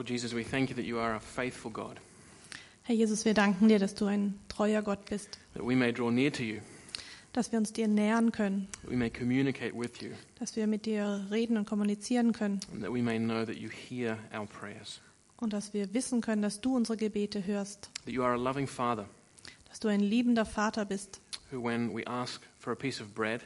Lord Jesus, we thank you that you are a faithful God, Herr Jesus, wir danken dir, dass du ein treuer Gott bist, that we may draw near to you, dass wir uns dir nähern können, that we may communicate with you, dass wir mit dir reden und kommunizieren können. And that we may know that you hear our prayers, und dass wir wissen können, dass du unsere Gebete hörst, that you are a loving Father. Dass du ein liebender Vater bist, who, when we ask for a piece of bread,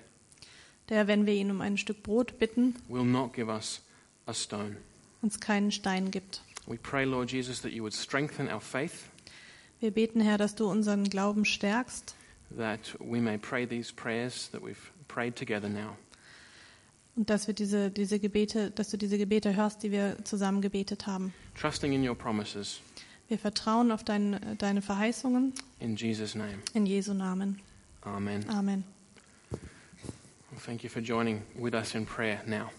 der, wenn wir ihn um ein Stück Brot bitten, will not give us a stone. uns keinen Stein gibt. We pray, Lord Jesus, that you would strengthen our faith, Wir beten, Herr, dass du unseren Glauben stärkst that we may pray these prayers that we've prayed together now. und dass wir diese, diese Gebete, dass du diese Gebete hörst, die wir zusammen gebetet haben. Trusting in your promises, Wir vertrauen auf dein, deine Verheißungen in Jesus' name. in Jesu Namen. Amen. Amen. Well, thank you for joining with us in prayer now.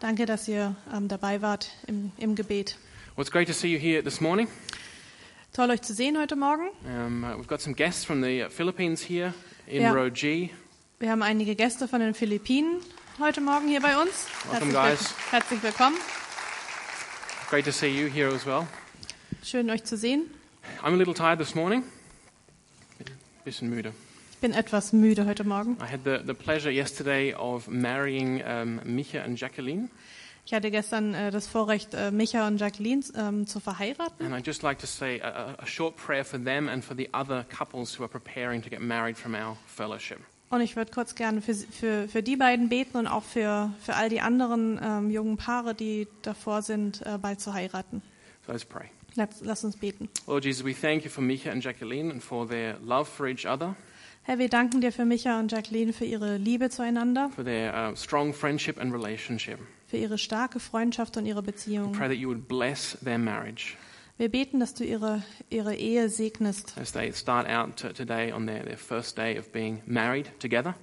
Danke, dass ihr ähm, dabei wart im, im Gebet. Well, it's great to see you here this morning. Toll, euch zu sehen heute Morgen. Um, uh, we've got some guests from the uh, Philippines here in Ja. row G. Wir haben einige Gäste von den Philippinen heute Morgen hier bei uns. Welcome, herzlich, guys. herzlich willkommen. Great to see you here as well. Schön, euch zu sehen. I'm a little tired this morning. Bisschen müde. Ich bin etwas müde heute Morgen. I had the, the pleasure yesterday of marrying um, Micha and Jacqueline, Ich hatte gestern äh, das Vorrecht, äh, Micha und Jacqueline ähm, zu verheiraten. and I'd just like to say a, a- short prayer for them and for the other couples who are preparing to get married from our fellowship. Und ich würde kurz gerne für, für, für die beiden beten und auch für, für all die anderen ähm, jungen Paare, die davor sind, äh, bald zu heiraten. So let's pray. Lass, lass uns beten. Lord Jesus, we thank you for Micha and Jacqueline and for their love for each other, Herr, wir danken dir für Micha und Jacqueline für ihre Liebe zueinander, for their uh, strong friendship and relationship. Für ihre starke Freundschaft und ihre We Beziehung. pray that you would bless their marriage Wir beten, dass du ihre, ihre Ehe segnest. as they start out to, today on their, their first day of being married together.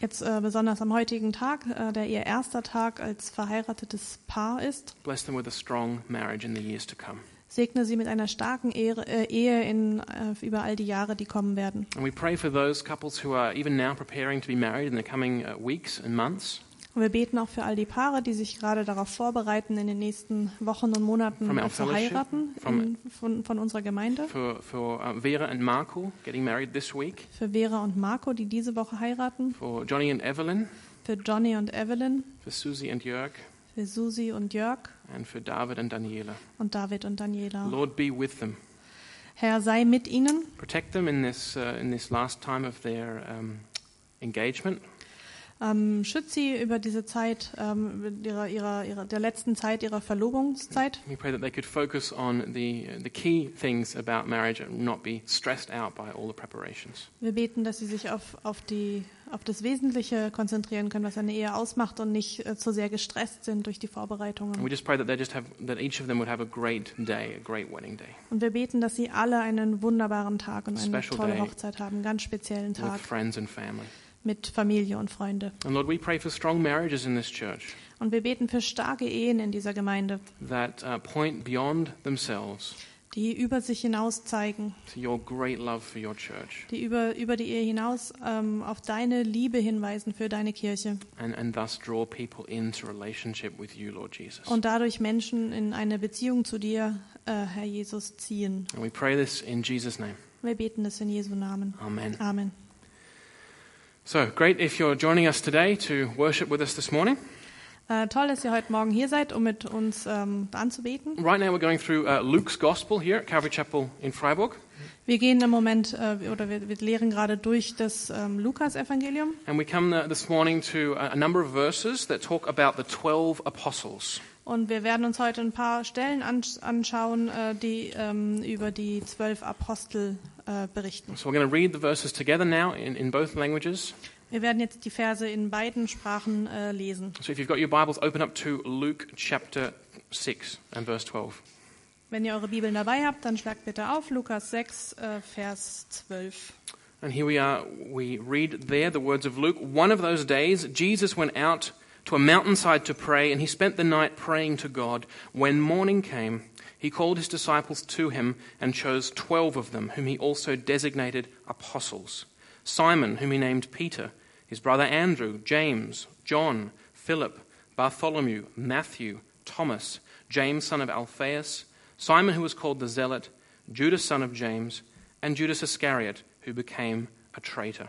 Jetzt äh, besonders am heutigen Tag, äh, der ihr erster Tag als verheiratetes Paar ist. Bless them with a strong marriage in the years to come. Segne sie mit einer starken Ehre, äh, Ehe in, äh, über all die Jahre, die kommen werden. And we pray for those couples who are even now preparing to be married in the coming uh, weeks and months. Und wir beten auch für all die Paare, die sich gerade darauf vorbereiten, in den nächsten Wochen und Monaten zu heiraten in, von, von unserer Gemeinde. For, for uh, Vera and Marco getting married this week. Für Vera und Marco, die diese Woche heiraten. For Johnny and Evelyn. Für Johnny und Evelyn. For Susie and Jörg. Für Susi und Jörg. And for David and Daniela. Und David und Daniela. Lord, be with them. Herr, sei mit ihnen. Protect them in this, uh, in this last time of their um, engagement. Ähm, schütz sie über diese Zeit, ähm, ihrer, ihrer, ihrer, der letzten Zeit ihrer Verlobungszeit. We pray that they could focus on the, the key things about marriage and not be stressed out by all the preparations. Wir beten, dass sie sich auf, auf, die, auf das Wesentliche konzentrieren können, was eine Ehe ausmacht und nicht äh, zu sehr gestresst sind durch die And Vorbereitungen. we just pray that they just have that each of them would have a great day, a great wedding day, Und wir beten, dass sie alle einen wunderbaren Tag und eine tolle. Hochzeit haben, einen ganz speziellen with Tag friends and family. Mit Familie und Freunde. And Lord, we pray for strong marriages in this church Und wir beten für starke Ehen in dieser Gemeinde, that uh, point beyond themselves die über sich hinaus zeigen, to your great love for your church, die über, über die Ehe hinaus ähm, auf deine Liebe hinweisen für deine Kirche and, and thus draw people into relationship with you, Lord Jesus. und dadurch Menschen in eine Beziehung zu dir, äh, Herr Jesus, ziehen. And we pray this in Jesus' name. Wir beten es in Jesu Namen. Amen. Amen. So great if you're joining us today to worship with us this morning. Äh, toll, dass ihr heute Morgen hier seid, um mit uns ähm, anzubeten. Right now, we're going through uh, Luke's Gospel here at Calvary Chapel in Freiburg. Wir gehen im Moment äh, oder wir, wir lehren gerade durch das ähm, Lukas-Evangelium. And we come uh, this morning to a, a number of verses that talk about the 12 apostles. Und wir werden uns heute ein paar Stellen ansch- anschauen, äh, die ähm, über die zwölf Apostel äh, berichten. So we're going to read the verses together now in, in both languages. Wir werden jetzt die Verse in beiden Sprachen äh, lesen. So if you've got your Bibles, open up to Luke chapter 6 and verse 12. Wenn ihr eure Bibeln dabei habt, dann schlagt bitte auf Lukas 6, äh, Vers 12. And here we are, we read there the words of Luke. One of those days, Jesus went out to a mountainside to pray, and he spent the night praying to God. When morning came, he called his disciples to him and chose twelve of them, whom he also designated apostles Simon, whom he named Peter, his brother Andrew, James, John, Philip, Bartholomew, Matthew, Thomas, James, son of Alphaeus, Simon, who was called the Zealot, Judas, son of James, and Judas Iscariot, who became a traitor.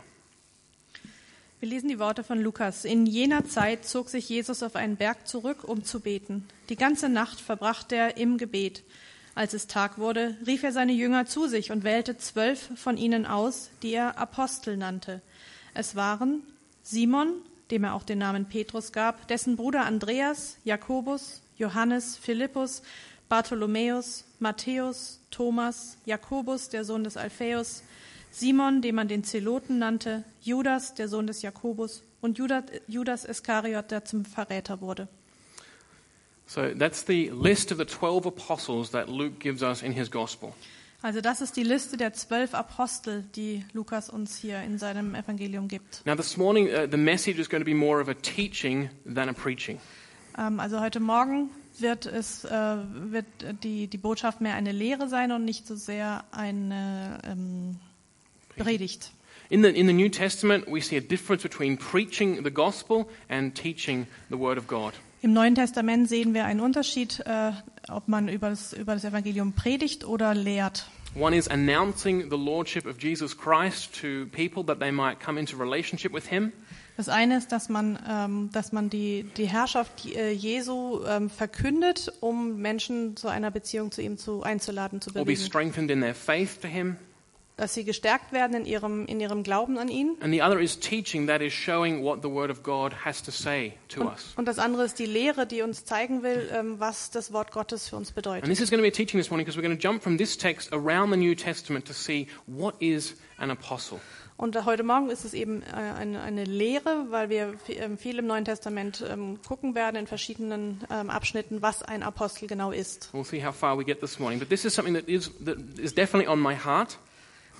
Wir lesen die Worte von Lukas. In jener Zeit zog sich Jesus auf einen Berg zurück, um zu beten. Die ganze Nacht verbrachte er im Gebet. Als es Tag wurde, rief er seine Jünger zu sich und wählte zwölf von ihnen aus, die er Apostel nannte. Es waren Simon, dem er auch den Namen Petrus gab, dessen Bruder Andreas, Jakobus, Johannes, Philippus, Bartholomäus, Matthäus, Thomas, Jakobus, der Sohn des Alphaeus, Simon, den man den Zeloten nannte, Judas, der Sohn des Jakobus, und Judas, Judas Iskariot, der zum Verräter wurde. So that's the list of the 12 apostles that Luke gives us in his gospel. Also das ist die Liste der zwölf Apostel, die Lukas uns hier in seinem Evangelium gibt. Now, this morning, uh, the message is going to be more of a teaching than a preaching. Ähm, also heute Morgen wird es äh, wird die die Botschaft mehr eine Lehre sein und nicht so sehr eine ähm, Predigt. In the, in the New Testament, we see a difference between preaching the gospel and teaching the word of God. Im Neuen Testament sehen wir einen Unterschied, äh, ob man über das, über das Evangelium predigt oder lehrt. One is announcing the lordship of Jesus Christ to people that they might come into relationship with him. Das eine ist, dass man, ähm, dass man die, die Herrschaft äh, Jesu ähm, verkündet, um Menschen zu einer Beziehung zu ihm zu, einzuladen, zu or be bewegen. strengthened in their faith to him. Dass sie gestärkt werden in ihrem, in ihrem Glauben an ihn. And the other is teaching, that is showing what the Word of God has to say to Und, us. und das andere ist die Lehre, die uns zeigen will, ähm, was das Wort Gottes für uns And bedeutet. this is going to be a teaching this morning because we're going to jump from this text around the New Testament to see what is an apostle. Und heute Morgen ist es eben äh, eine, eine Lehre, weil wir ähm, viel im Neuen Testament ähm, gucken werden in verschiedenen Abschnitten, was ein Apostel genau ist. We'll see how far we get this morning. But this is something that is, that is definitely on my heart.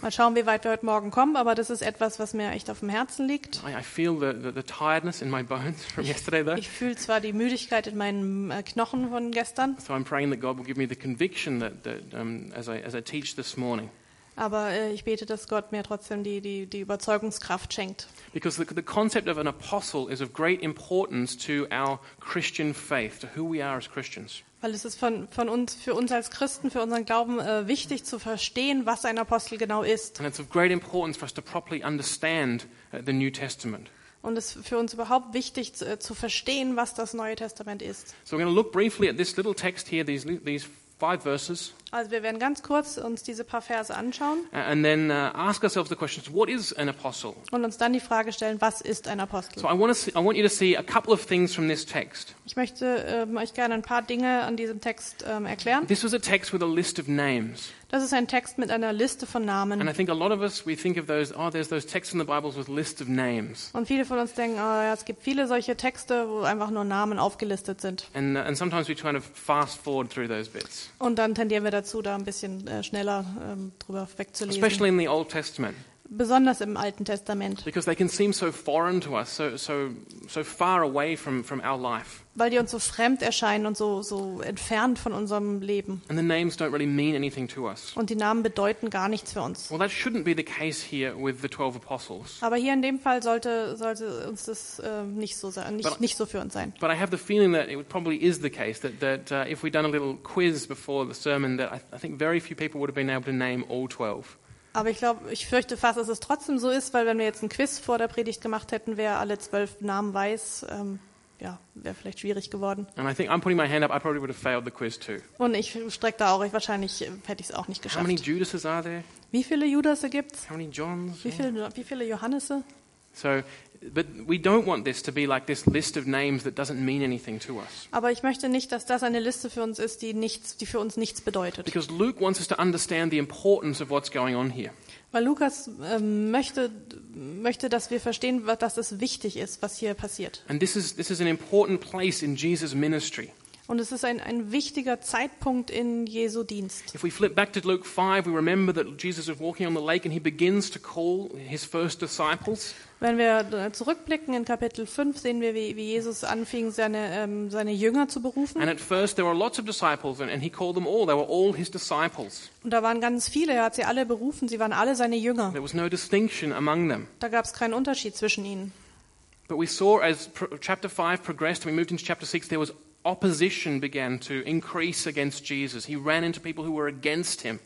Mal schauen, wie weit wir heute Morgen kommen, aber das ist etwas, was mir echt auf dem Herzen liegt. I, I feel the, the, the tiredness in my bones from yesterday, though. Ich fühle zwar die Müdigkeit in meinen äh, Knochen von gestern, So I'm praying that God will give me the conviction that, that um, as, I, as I teach this morning. aber äh, ich bete, dass Gott mir trotzdem die, die, die Überzeugungskraft schenkt. Because the, the concept of an apostle is of great importance to our Christian faith, to who we are as Christians. Weil es ist von, von uns, für uns als Christen, für unseren Glauben äh, wichtig zu verstehen, was ein Apostel genau ist. And it's of great importance for us to properly understand uh, the New Testament. Und es ist für uns überhaupt wichtig zu, äh, zu verstehen, was das Neue Testament ist. So we're going to look briefly at this little text here, these, these five verses, Also wir werden ganz kurz uns diese paar Verse anschauen and then uh, ask ourselves the questions what is an apostle? und uns dann die Frage stellen, was ist ein Apostel? So I want, to see, I want you to see a couple of things from this text. Ich möchte ähm, euch gerne ein paar Dinge an diesem Text ähm, erklären. This was a text with a list of names. Das ist ein Text mit einer Liste von And I Namen. think a lot of us, we think of those, oh, there's those texts in the Bibles with lists of names. Und viele von uns denken, oh, ja, es gibt viele solche Texte, wo einfach nur Namen aufgelistet sind. And, uh, and sometimes we kind of fast forward through those bits, Und dann tendieren wir dazu, da ein bisschen äh, schneller ähm, drüber wegzulesen. especially in the Old Testament, Besonders im Alten Testament, because they can seem so foreign to us, so, so, so far away from, from our life. weil die uns so fremd erscheinen und so, so entfernt von unserem Leben. And the names don't really mean anything to us. Und die Namen bedeuten gar nichts für uns. Well, that shouldn't be the case here with the 12 apostles. Aber hier in dem Fall sollte, sollte uns das äh, nicht, so sein, But- nicht, nicht so für uns sein. But I have the feeling that it probably is the case that, that uh, if we'd done a little quiz before the sermon, that I, I think very few people would have been able to name all 12. Aber ich glaube, ich fürchte fast, dass es trotzdem so ist, weil wenn wir jetzt ein Quiz vor der Predigt gemacht hätten, wer alle zwölf Namen weiß, ähm, ja, wäre vielleicht schwierig geworden. And I think I'm putting my hand up, I probably would have failed the quiz too. Und ich strecke da auch, ich, wahrscheinlich äh, hätte ich es auch nicht How many geschafft. Judases are there? Wie viele Judasse gibt's? How many Johns? Wie viele, wie viele Johannese? So, but we don't want this to be like this list of names that doesn't mean anything to us. Aber ich möchte nicht, dass das eine Liste für uns ist, die, nichts, die für uns nichts bedeutet. Because Luke wants us to understand the importance of what's going on here. Weil Lukas ähm, möchte, möchte, dass wir verstehen, dass es wichtig ist, was hier passiert. And this is, this is an important place in Jesus' ministry. Und es ist ein, ein wichtiger Zeitpunkt in Jesu Dienst. If we flip back to Luke 5, we remember that Jesus is walking on the lake and he begins to call his first disciples. Wenn wir zurückblicken in Kapitel 5, sehen wir, wie, wie Jesus anfing, seine, ähm, seine Jünger zu berufen. And at first, there were lots of disciples, and, and he called them all. They were all his disciples. Und da waren ganz viele, er hat sie alle berufen, sie waren alle seine Jünger. There was no distinction among them. Da gab es keinen Unterschied zwischen ihnen. But we saw as pr- chapter 5 progressed and we moved into chapter 6, there was opposition began to increase against Jesus. He ran into people who were against him.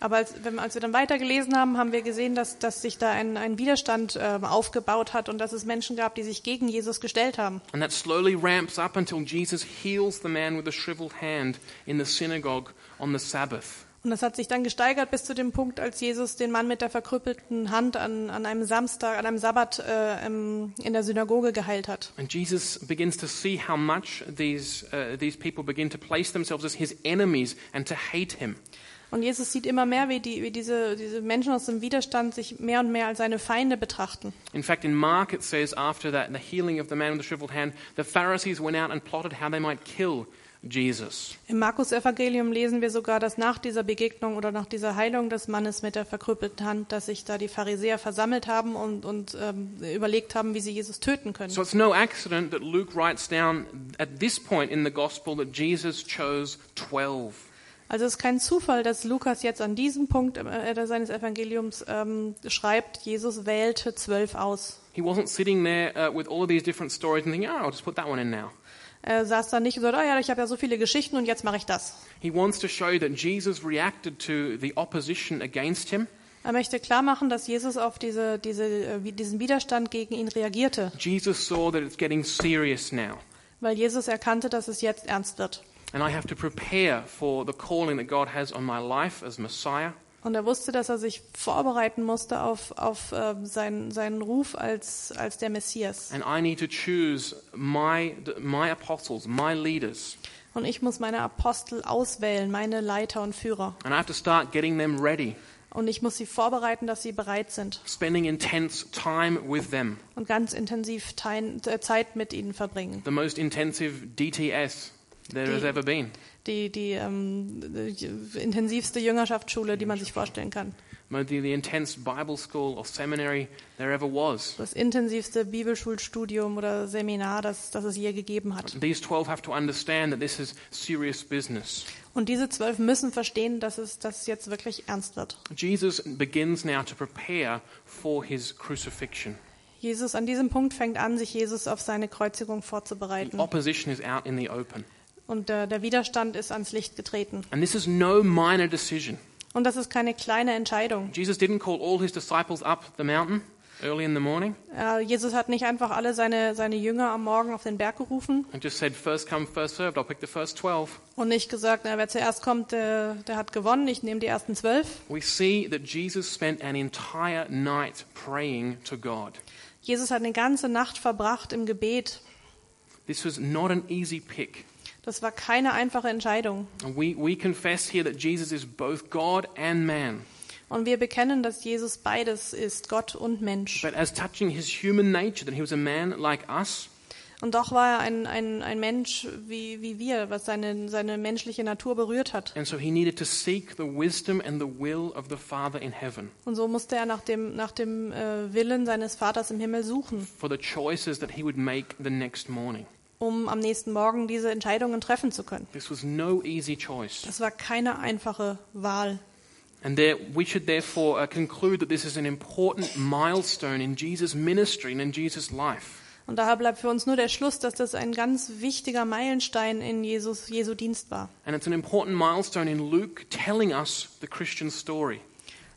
Aber als, wenn, als wir dann weitergelesen haben, haben wir gesehen, dass, dass sich da ein, ein Widerstand äh, aufgebaut hat und dass es Menschen gab, die sich gegen Jesus gestellt haben. And that slowly ramps up until Jesus heals the man with the shriveled hand in the synagogue on the Sabbath. Und das hat sich dann gesteigert bis zu dem Punkt, als Jesus den Mann mit der verkrüppelten Hand an, an einem Samstag, an einem Sabbat äh, in der Synagoge geheilt hat. And Jesus begins to see how much these, uh, these people begin to place themselves as his enemies and to hate him. Und Jesus sieht immer mehr, wie, die, wie diese, diese Menschen aus dem Widerstand sich mehr und mehr als seine Feinde betrachten. In fact, in Mark it says after that, the healing of the man with the shriveled hand, the Pharisees went out and plotted how they might kill Jesus. Im Markus-Evangelium lesen wir sogar, dass nach dieser Begegnung oder nach dieser Heilung des Mannes mit der verkrüppelten Hand, dass sich da die Pharisäer versammelt haben und, und ähm, überlegt haben, wie sie Jesus töten können. So it's no accident that Luke writes down at this point in the gospel that Jesus chose 12. Also es ist kein Zufall, dass Lukas jetzt an diesem Punkt äh, seines Evangeliums ähm, schreibt, Jesus wählte zwölf aus. He wasn't sitting there uh, with all of these different stories and thinking, oh, I'll just put that one in now. Er saß da nicht und sagt, oh ja, ich habe ja so viele Geschichten und jetzt mache ich das. He wants to show that Jesus reacted to the opposition against him. Er möchte klar machen, dass Jesus auf diese, diese, äh, diesen Widerstand gegen ihn reagierte, Jesus saw that it's getting serious now. weil Jesus erkannte, dass es jetzt ernst wird. And I have to prepare for the calling that God has on my life as Messiah. Und er wusste, dass er sich vorbereiten musste auf, auf äh, seinen, seinen Ruf als, als der Messias. And I need to choose my, my apostles, my leaders. Und ich muss meine Apostel auswählen, meine Leiter und Führer. And I have to start getting them ready, Und ich muss sie vorbereiten, dass sie bereit sind spending intense time with them. und ganz intensiv äh, Zeit mit ihnen verbringen. The most intensive DTS there has Die- ever been. Die, die, ähm, die intensivste Jüngerschaftsschule, die man sich vorstellen kann. The, the intense Bible school or seminary there ever was. Das intensivste Bibelschulstudium oder Seminar, das, das es je gegeben hat. These 12 have to understand that this is serious business. Und diese zwölf müssen verstehen, dass es dass jetzt wirklich ernst wird. Jesus begins now to prepare for his crucifixion. Jesus an diesem Punkt fängt an, sich Jesus auf seine Kreuzigung The vorzubereiten. opposition is out in the open. Und der, der Widerstand ist ans Licht getreten. And this is no minor decision. Und das ist keine kleine Entscheidung. Jesus didn't call all his disciples up the mountain early in the morning Äh, Jesus hat nicht einfach alle seine, seine Jünger am Morgen auf den Berg gerufen and just said, first come, first served. I'll pick the first 12. und nicht gesagt, na, wer zuerst kommt, der, der hat gewonnen, ich nehme die ersten zwölf. We see that Jesus spent an entire night praying to God. Jesus hat eine ganze Nacht verbracht im Gebet. This was not an easy pick. Das war keine einfache Entscheidung. And we, we confess here that Jesus is both God and man. Und wir bekennen, dass Jesus beides ist, Gott und Mensch. But as touching his human nature, that he was a man like us, Und doch war er ein, ein, ein Mensch wie, wie wir, was seine, seine menschliche Natur berührt hat. and so he needed to seek the wisdom and the will of the Father in heaven Und so musste er nach dem, nach dem äh, Willen seines Vaters im Himmel suchen, for the choices that he would make the next morning. Um am nächsten Morgen diese Entscheidungen treffen zu können. This was no easy choice. Das war keine einfache Wahl. And there, we should therefore uh, conclude that this is an important milestone in Jesus' ministry and in Jesus' life. Und daher bleibt für uns nur der Schluss, dass das ein ganz wichtiger Meilenstein in Jesus, Jesu Dienst war. And it's an important milestone in Luke telling us the Christian story.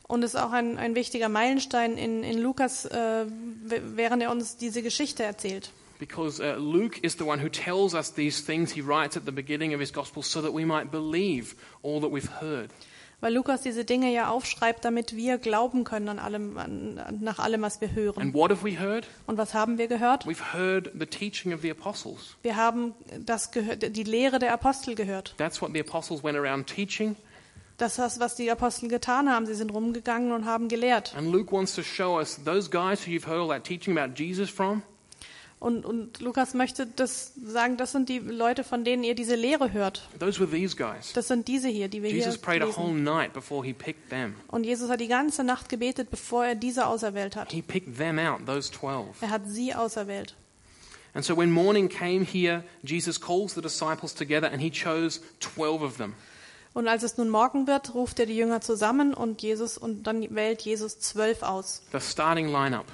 Und es ist auch ein, ein wichtiger Meilenstein in, in Lukas, äh, während er uns diese Geschichte erzählt. Because uh, Luke is the one who tells us these things. He writes at the beginning of his gospel so that we might believe all that we've heard. Weil Lukas diese Dinge ja aufschreibt, damit wir glauben können an allem, an, nach allem, was wir hören. And what have we heard? Und was haben wir gehört? We've heard the teaching of the apostles. Wir haben das die Lehre der Apostel gehört. That's what the apostles went around teaching. Das ist was die Apostel getan haben. Sie sind rumgegangen und haben gelehrt. And Luke wants to show us those guys who you've heard all that teaching about Jesus from, Und, und Lukas möchte das sagen, das sind die Leute, von denen ihr diese Lehre hört. those were these guys. Das sind diese hier, die wir Jesus hier prayed a whole lesen. night before he picked them. Und Jesus hat die ganze Nacht gebetet, bevor er diese auserwählt hat. He picked them out, those 12. Er hat sie auserwählt. And so when morning came here, Jesus calls the disciples together and he chose 12 of them. Und als es nun Morgen wird, ruft er die Jünger zusammen und Jesus und dann wählt Jesus zwölf aus. The starting lineup.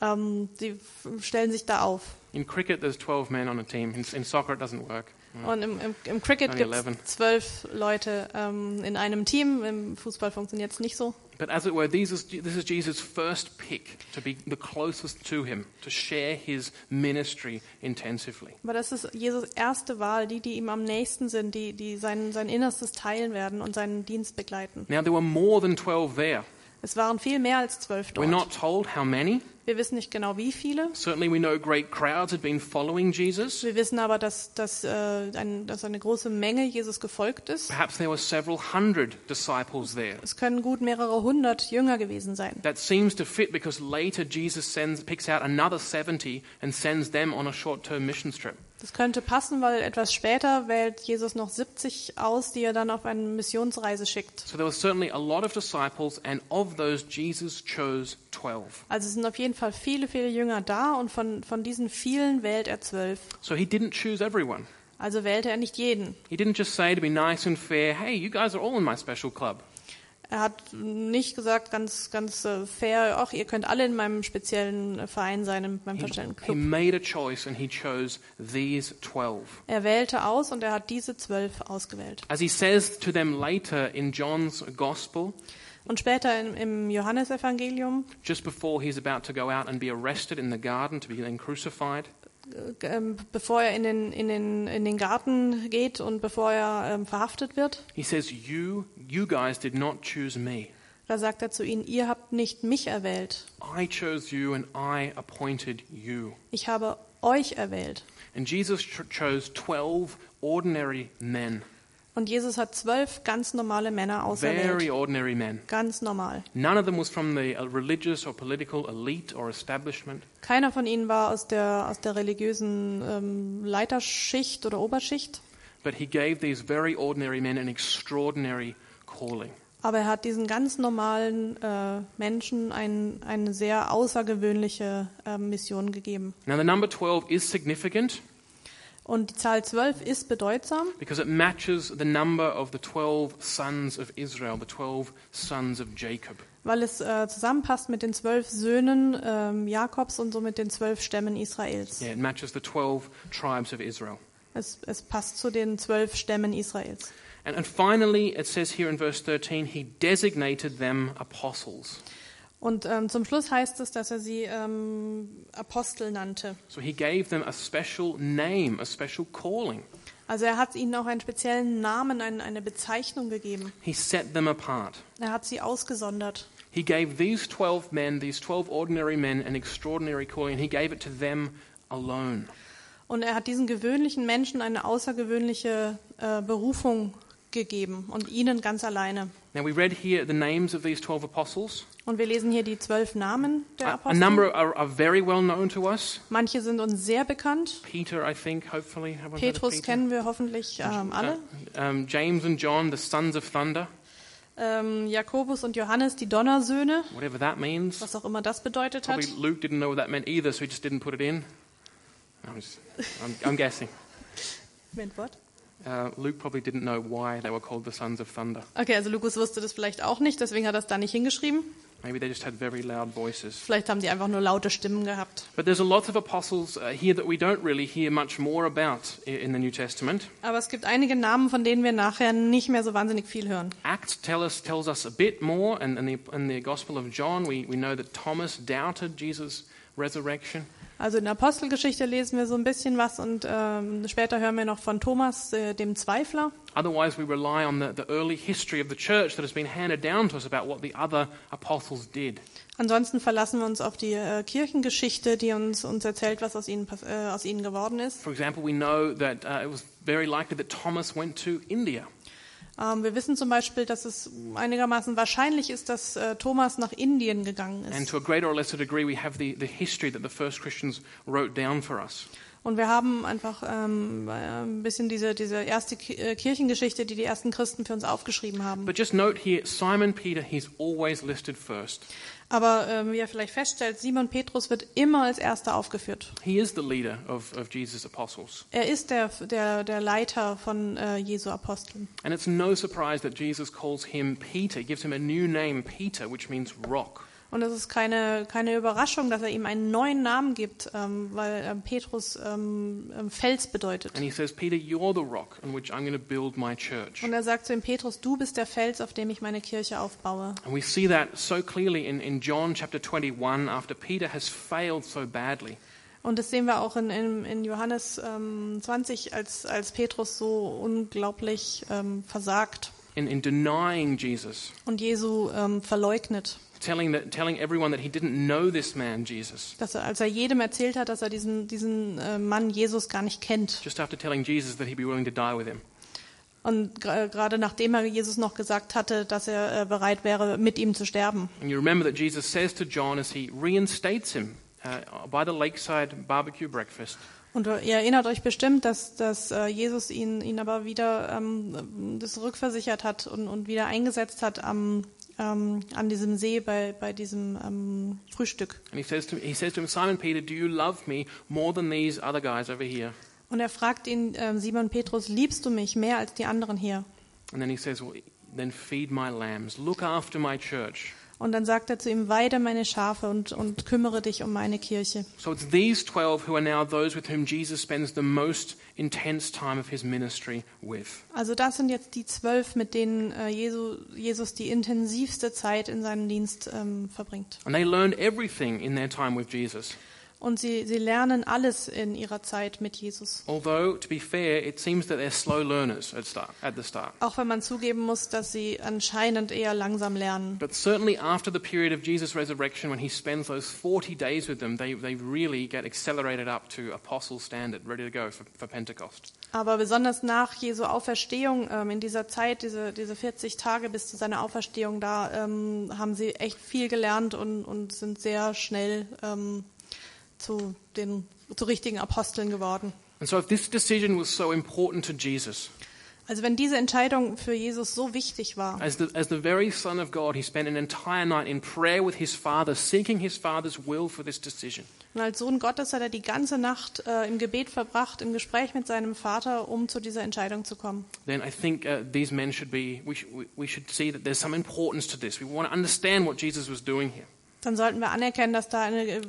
Ähm, sie f- stellen sich da auf. In cricket, there's 12 men on a team. In, in soccer, it doesn't work. Und im, im, im Cricket gibt 11. es zwölf Leute ähm, in einem Team. Im Fußball funktioniert es nicht so. But as it were, these is, this is Jesus' first pick to be the closest to him, to share his ministry intensively. Aber das ist Jesus erste Wahl, die, die ihm am nächsten sind, die, die sein, sein Innerstes teilen werden und seinen Dienst begleiten. Now, there were more than 12 there. Es waren viel mehr als zwölf We're not told how many. Wir wissen nicht genau, wie viele. Certainly, we know great crowds had been following Jesus. Wir wissen aber, dass, dass, äh, ein, dass eine große Menge Jesus gefolgt ist. Perhaps there were several hundred disciples there. Es können gut mehrere hundert Jünger gewesen sein. That seems to fit because later Jesus sends, picks out another 70 and sends them on a short term mission trip. Das könnte passen, weil etwas später wählt Jesus noch 70 aus, die er dann auf eine Missionsreise schickt. So there were certainly a lot of disciples, and of those, Jesus chose 12. Also es sind auf jeden Fall viele, viele Jünger da und von, von diesen vielen wählt er zwölf. So he didn't choose everyone. Also wählte er nicht jeden. He didn't just say to be nice and fair, hey, you guys are all in my special club. Er hat nicht gesagt, ganz, ganz äh, fair, ach, ihr könnt alle in meinem speziellen äh, Verein sein, in meinem He, speziellen Club. made a choice and he chose these 12. Er wählte aus und er hat diese zwölf ausgewählt. As he says to them later in John's Gospel, Und später im, im Johannesevangelium, just before he's about to go out and be arrested in the garden to be then crucified, ähm, bevor er in den, in, den, in den Garten geht und bevor er ähm, verhaftet wird, he says, You, you guys did not choose me. da sagt er zu ihnen, ihr habt nicht mich erwählt, I chose you and I appointed you. ich habe euch erwählt. And Jesus ch- chose 12 ordinary men, Und Jesus hat zwölf ganz normale Männer auserwählt. very ordinary men. Ganz normal. None of them was from the uh, religious or political elite or establishment. Keiner von ihnen war aus der, aus der religiösen ähm, Leiterschicht oder Oberschicht, But he gave these very ordinary men an extraordinary calling. aber er hat diesen ganz normalen äh, Menschen ein, eine sehr außergewöhnliche äh, Mission gegeben. Now, the number 12 is significant Und die Zahl zwölf ist bedeutsam, because it matches the number of the 12 sons of Israel, the 12 sons of Jacob. weil es äh, zusammenpasst mit den zwölf Söhnen ähm, Jakobs und somit den zwölf Stämmen Israels. Yeah, it matches the 12 tribes of Israel. Es, es passt zu den zwölf Stämmen Israels. And, and finally, it says here in verse 13, he designated them apostles. Und ähm, zum Schluss heißt es, dass er sie ähm, Apostel nannte. So he gave them a special name, a special calling. Also er hat ihnen auch einen speziellen Namen, ein, eine Bezeichnung gegeben. He set them apart. Er hat sie ausgesondert. He gave these 12 men, these 12 ordinary men, an extraordinary calling, and he gave it to them alone. Und er hat diesen gewöhnlichen Menschen eine außergewöhnliche äh, Berufung gegeben und ihnen ganz alleine. Now, we read here the names of these 12 apostles. Und wir lesen hier die zwölf Namen der A, a Apostel. number are, are very well known to us. Manche sind uns sehr bekannt. Peter, I think, hopefully. Petrus Peter? kennen wir hoffentlich ähm, alle. Uh, um, James and John, the sons of thunder, Ähm, Jakobus und Johannes, die Donnersöhne, whatever that means. was auch immer das bedeutet hat. Probably Luke didn't know what that meant either, so he just didn't put it in. I'm, just, I'm, I'm guessing. Moment, what? Uh, Luke probably didn't know why they were called the sons of thunder. Okay, also Lukas wusste das vielleicht auch nicht, deswegen hat er es da nicht hingeschrieben. Maybe they just had very loud voices. Vielleicht haben die einfach nur laute Stimmen gehabt. But there's a lot of apostles uh, here that we don't really hear much more about in the New Testament. Aber es gibt einige Namen, von denen wir nachher nicht mehr so wahnsinnig viel hören. Acts tell us, tells us a bit more, and in the, in the Gospel of John, we, we know that Thomas doubted Jesus' resurrection. Also in der Apostelgeschichte lesen wir so ein bisschen was und ähm, später hören wir noch von Thomas, äh, dem Zweifler. Otherwise, we rely on the, the early history of the church that has been handed down to us about what the other apostles did. Ansonsten verlassen wir uns auf die äh, Kirchengeschichte, die uns, uns erzählt, was aus ihnen, äh, aus ihnen geworden ist. For example, we know that uh, it was very likely that Thomas went to India. Ähm, wir wissen zum Beispiel, dass es einigermaßen wahrscheinlich ist, dass äh, Thomas nach Indien gegangen ist. Und wir haben einfach ähm, äh, ein bisschen diese, diese erste äh, Kirchengeschichte, die die ersten Christen für uns aufgeschrieben haben. But just note here, Simon Peter, he's always listed first. Aber ähm, wie ihr vielleicht feststellt, Simon Petrus wird immer als erster aufgeführt. He is the leader of, of Jesus' apostles. Er ist der, der, der Leiter von äh, Jesu Aposteln. And it's no surprise that Jesus calls him Peter, gives him a new name, Peter, which means rock. Und es ist keine, keine Überraschung, dass er ihm einen neuen Namen gibt, ähm, weil ähm, Petrus ähm, ähm, Fels bedeutet. And he says, Peter, you're the rock on which I'm going to build my church. Und er sagt zu ihm, Petrus, du bist der Fels, auf dem ich meine Kirche aufbaue. And we see that so clearly in, in John chapter 21 after Peter has failed so badly. Und das sehen wir auch in, in, in Johannes ähm, 20, als, als Petrus so unglaublich ähm, versagt In, in denying Jesus, und Jesu ähm, verleugnet. Telling, that, telling everyone that he didn't know this man, Jesus, Dass er, als er jedem erzählt hat, dass er diesen, diesen äh, Mann Jesus gar nicht kennt. just after telling Jesus that he'd be willing to die with him. Und gerade nachdem er Jesus noch gesagt hatte, dass er äh, bereit wäre, mit ihm zu sterben. And you remember that Jesus says to John as he reinstates him uh, by the lakeside barbecue breakfast, Und ihr erinnert euch bestimmt, dass, dass äh, Jesus ihn, ihn aber wieder ähm, das rückversichert hat und, und wieder eingesetzt hat am, ähm, an diesem See bei, bei diesem ähm, Frühstück. and he says, to, he says to him, Simon Peter, do you love me more than these other guys over here? Und er fragt ihn, ähm, Simon Petrus, liebst du mich mehr als die anderen hier? And then he says, well, then feed my lambs, look after my church. Und dann sagt er zu ihm, weide meine Schafe und, und kümmere dich um meine Kirche. So it's these 12 who are now those with whom Jesus spends the most intense time of his ministry with. Also das sind jetzt die zwölf, mit denen äh, Jesu, Jesus die intensivste Zeit in seinem Dienst ähm, verbringt. And they learned everything in their time with Jesus. Und sie, sie lernen alles in ihrer Zeit mit Jesus. Although, to be fair, it seems that they're slow learners at, start, at the start. Auch wenn man zugeben muss, dass sie anscheinend eher langsam lernen. But certainly after the period of Jesus' resurrection, when he spends those 40 days with them, they, they really get accelerated up to apostle standard, ready to go for, for Pentecost. Aber besonders nach Jesu Auferstehung, ähm, in dieser Zeit, diese, diese 40 Tage bis zu seiner Auferstehung, da ähm, haben sie echt viel gelernt und, und sind sehr schnell ähm, zu den zu richtigen Aposteln geworden. And so, if this decision was so important to Jesus, Also wenn diese Entscheidung für Jesus so wichtig war, as the, as the very Son of God, he spent an entire night in prayer with his Father, seeking his Father's will for this decision. und als Sohn Gottes hat er die ganze Nacht äh, im Gebet verbracht, im Gespräch mit seinem Vater, um zu dieser Entscheidung zu kommen. Then I think uh, these men should be, we, sh- we- should see that there's some importance to this. We want to understand what Jesus was doing here. Dann sollten wir anerkennen, dass da eine, äh,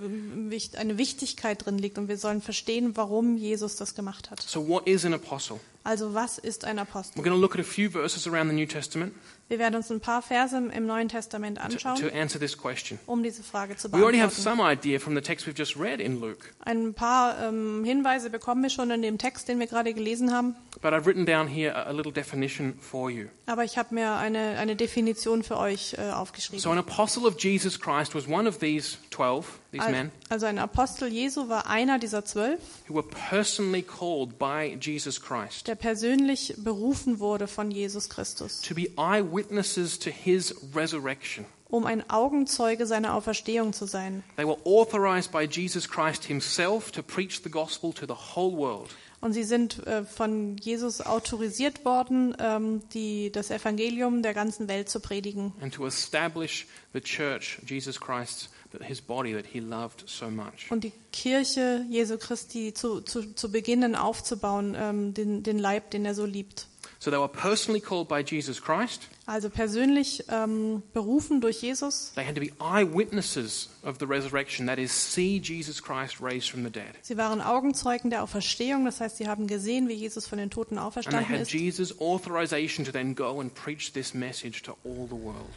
eine Wichtigkeit drin liegt und wir sollen verstehen, warum Jesus das gemacht hat. So, what is an apostle? Also was ist ein We're Apostel? going to look at a few verses around the New Testament Wir werden uns ein paar Verse im Neuen Testament to, anschauen, to answer this question. um diese Frage zu We already have beantworten. some idea from the text we've just read in Luke, Ein paar ähm, Hinweise bekommen wir schon in dem Text, den wir gerade gelesen haben, but I've written down here a, a little definition for you. aber ich habe mir eine, eine Definition für euch äh, aufgeschrieben. So, an apostle of Jesus Christ was one of these 12, these Al- men, Also ein Apostel Jesu war einer dieser zwölf, who were personally called by Jesus Christ der persönlich berufen wurde von Jesus Christus, to be eyewitnesses to his resurrection. um ein Augenzeuge seiner Auferstehung zu sein. They were authorized by Jesus Christ himself to preach the gospel to the whole world. Und sie sind äh, von Jesus autorisiert worden, ähm, die, das Evangelium der ganzen Welt zu predigen and to establish the church, Jesus Christ, his body that he loved so much. und die Kirche Jesu Christi zu, zu, zu beginnen aufzubauen, ähm, den, den Leib, den er so liebt. So they were personally called by Jesus Christ. Also persönlich ähm, berufen durch Jesus. They had to be eyewitnesses of the resurrection, that is, see Jesus Christ raised from the dead. Sie waren Augenzeugen der Auferstehung, das heißt, sie haben gesehen, wie Jesus von den Toten And they auferstanden had ist. Jesus' authorization to then go and preach this message to all the world.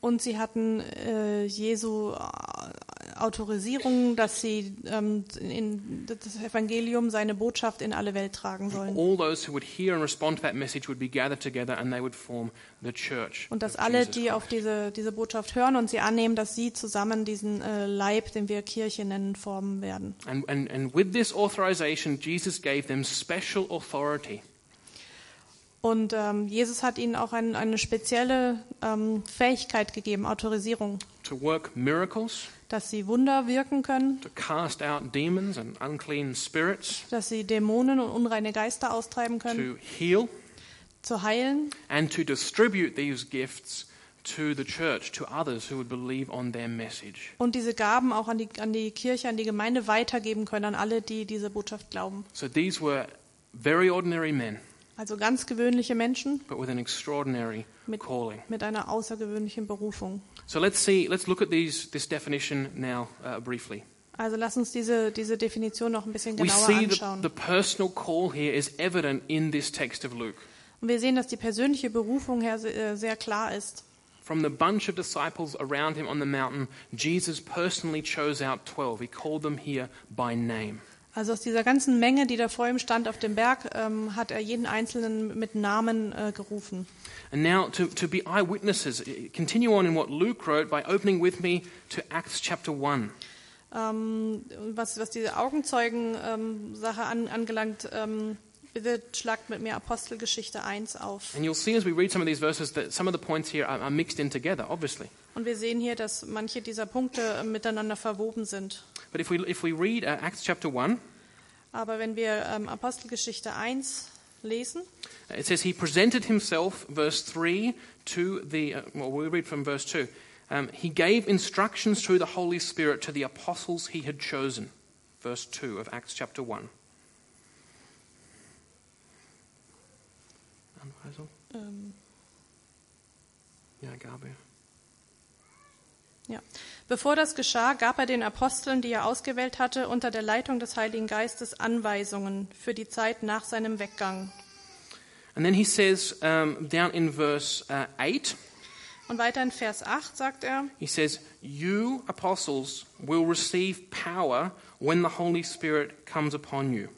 Und sie hatten äh, Jesu Autorisierung, dass sie ähm, in das Evangelium, seine Botschaft in alle Welt tragen sollen. All those who would hear and respond to that message would be gathered together and they would form the church. Und dass alle, die auf diese, diese Botschaft hören und sie annehmen, dass sie zusammen diesen äh, Leib, den wir Kirche nennen, formen werden. And, and, and with this authorization, Jesus gave them special authority Und ähm, Jesus hat ihnen auch ein, eine spezielle ähm, Fähigkeit gegeben, Autorisierung, to work miracles, dass sie Wunder wirken können, to cast out demons and unclean spirits, dass sie Dämonen und unreine Geister austreiben können, to heal, zu heilen and to distribute these gifts to the church, to others who would believe on their message. und diese Gaben auch an die, an die Kirche, an die Gemeinde weitergeben können, an alle, die diese Botschaft glauben. So these were very ordinary men, Also ganz gewöhnliche Menschen but with an extraordinary mit, calling. mit einer außergewöhnlichen Berufung. So let's see, let's look at these, this definition now uh, briefly. Also lass uns diese, diese Definition noch ein bisschen We genauer see anschauen. the personal call here is evident in this text of Luke. Und wir sehen, dass die persönliche Berufung her se- äh, sehr klar ist. From the bunch of disciples around him on the mountain, Jesus personally chose out 12. He called them here by name. Also aus dieser ganzen Menge, die da vor ihm stand auf dem Berg, ähm, hat er jeden Einzelnen mit Namen äh, gerufen. And now to, to be eyewitnesses, eh, continue on in what Luke wrote by opening with me to Acts chapter 1. Ähm, was, was diese Augenzeugen-Sache an, angelangt, ähm, bitte schlagt mit mir Apostelgeschichte 1 auf. And you'll see as we read some of these verses that some of the points here are, are mixed in together, obviously. Und wir sehen hier, dass manche dieser Punkte äh, miteinander verwoben sind. But if we, if we read uh, Acts chapter 1, Aber wenn wir ähm, Apostelgeschichte 1 lesen, uh, it says, He presented himself, verse 3, to the, uh, well, we'll read from verse 2. Um, he gave instructions through the Holy Spirit to the apostles he had chosen. Verse 2 of Acts chapter 1. Anweisung? ähm, Ja, Gabe. Ja. Bevor das geschah, gab er den Aposteln, die er ausgewählt hatte, unter der Leitung des Heiligen Geistes Anweisungen für die Zeit nach seinem Weggang. And then he says um, down in verse uh, 8, Und weiter in Vers 8 sagt er, he says, You apostles will receive power when the Holy Spirit comes upon you.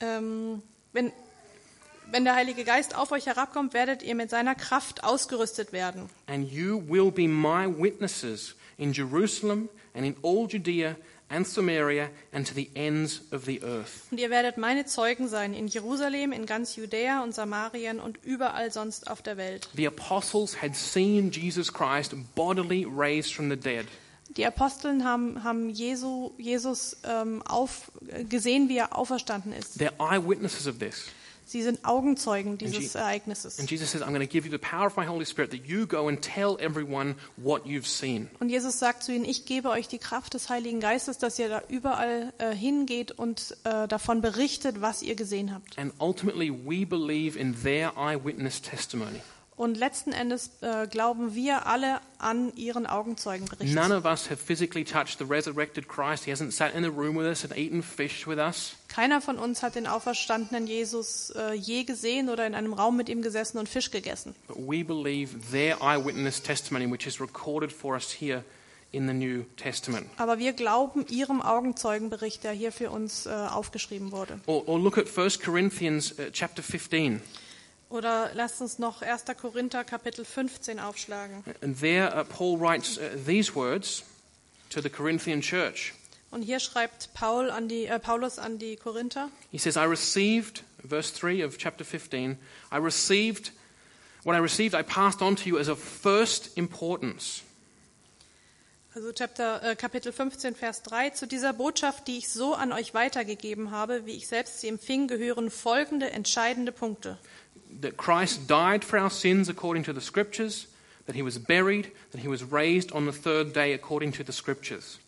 ähm, wenn, wenn der Heilige Geist auf euch herabkommt, werdet ihr mit seiner Kraft ausgerüstet werden. And you will be my witnesses in Jerusalem and in all Judea and Samaria and to the ends of the earth. Und ihr werdet meine Zeugen sein in Jerusalem, in ganz Judäa und Samarien und überall sonst auf der Welt. The apostles had seen Jesus Christ bodily raised from the dead. Die Aposteln haben, haben Jesu, Jesus ähm, auf, gesehen, wie er auferstanden ist. They're eyewitnesses of this. Sie sind Augenzeugen dieses Ereignisses. And Jesus says, I'm going to give you the power of my Holy Spirit that you go and tell everyone what you've seen. Und Jesus sagt zu ihnen, ich gebe euch die Kraft des Heiligen Geistes, dass ihr da überall äh, hingeht und äh, davon berichtet, was ihr gesehen habt. And ultimately, we believe in their eyewitness testimony. Und letzten Endes äh, glauben wir alle an ihren Augenzeugenbericht. None of us have physically touched the resurrected Christ. He hasn't sat in the room with us and eaten fish with us. Keiner von uns hat den auferstandenen Jesus äh, je gesehen oder in einem Raum mit ihm gesessen und Fisch gegessen. But we believe their eyewitness testimony, which is recorded for us here in the New Testament. Aber wir glauben ihrem Augenzeugenbericht, der hier für uns äh, aufgeschrieben wurde. Or, or look at 1 Corinthians uh, chapter 15. Oder lasst uns noch 1. Korinther Kapitel 15 aufschlagen. And there, uh, Paul writes uh, these words to the Corinthian church. Und hier schreibt Paul an die, äh, Paulus an die Korinther. He says, I received, verse 3 of chapter 15, I received, what I received, I passed on to you as of first importance. Also Chapter, äh, Kapitel 15, Vers 3. Zu dieser Botschaft, die ich so an euch weitergegeben habe, wie ich selbst sie empfing, gehören folgende entscheidende Punkte. That Christ died for our sins according to the scriptures, that he was buried, that he was raised on the third day according to the scriptures.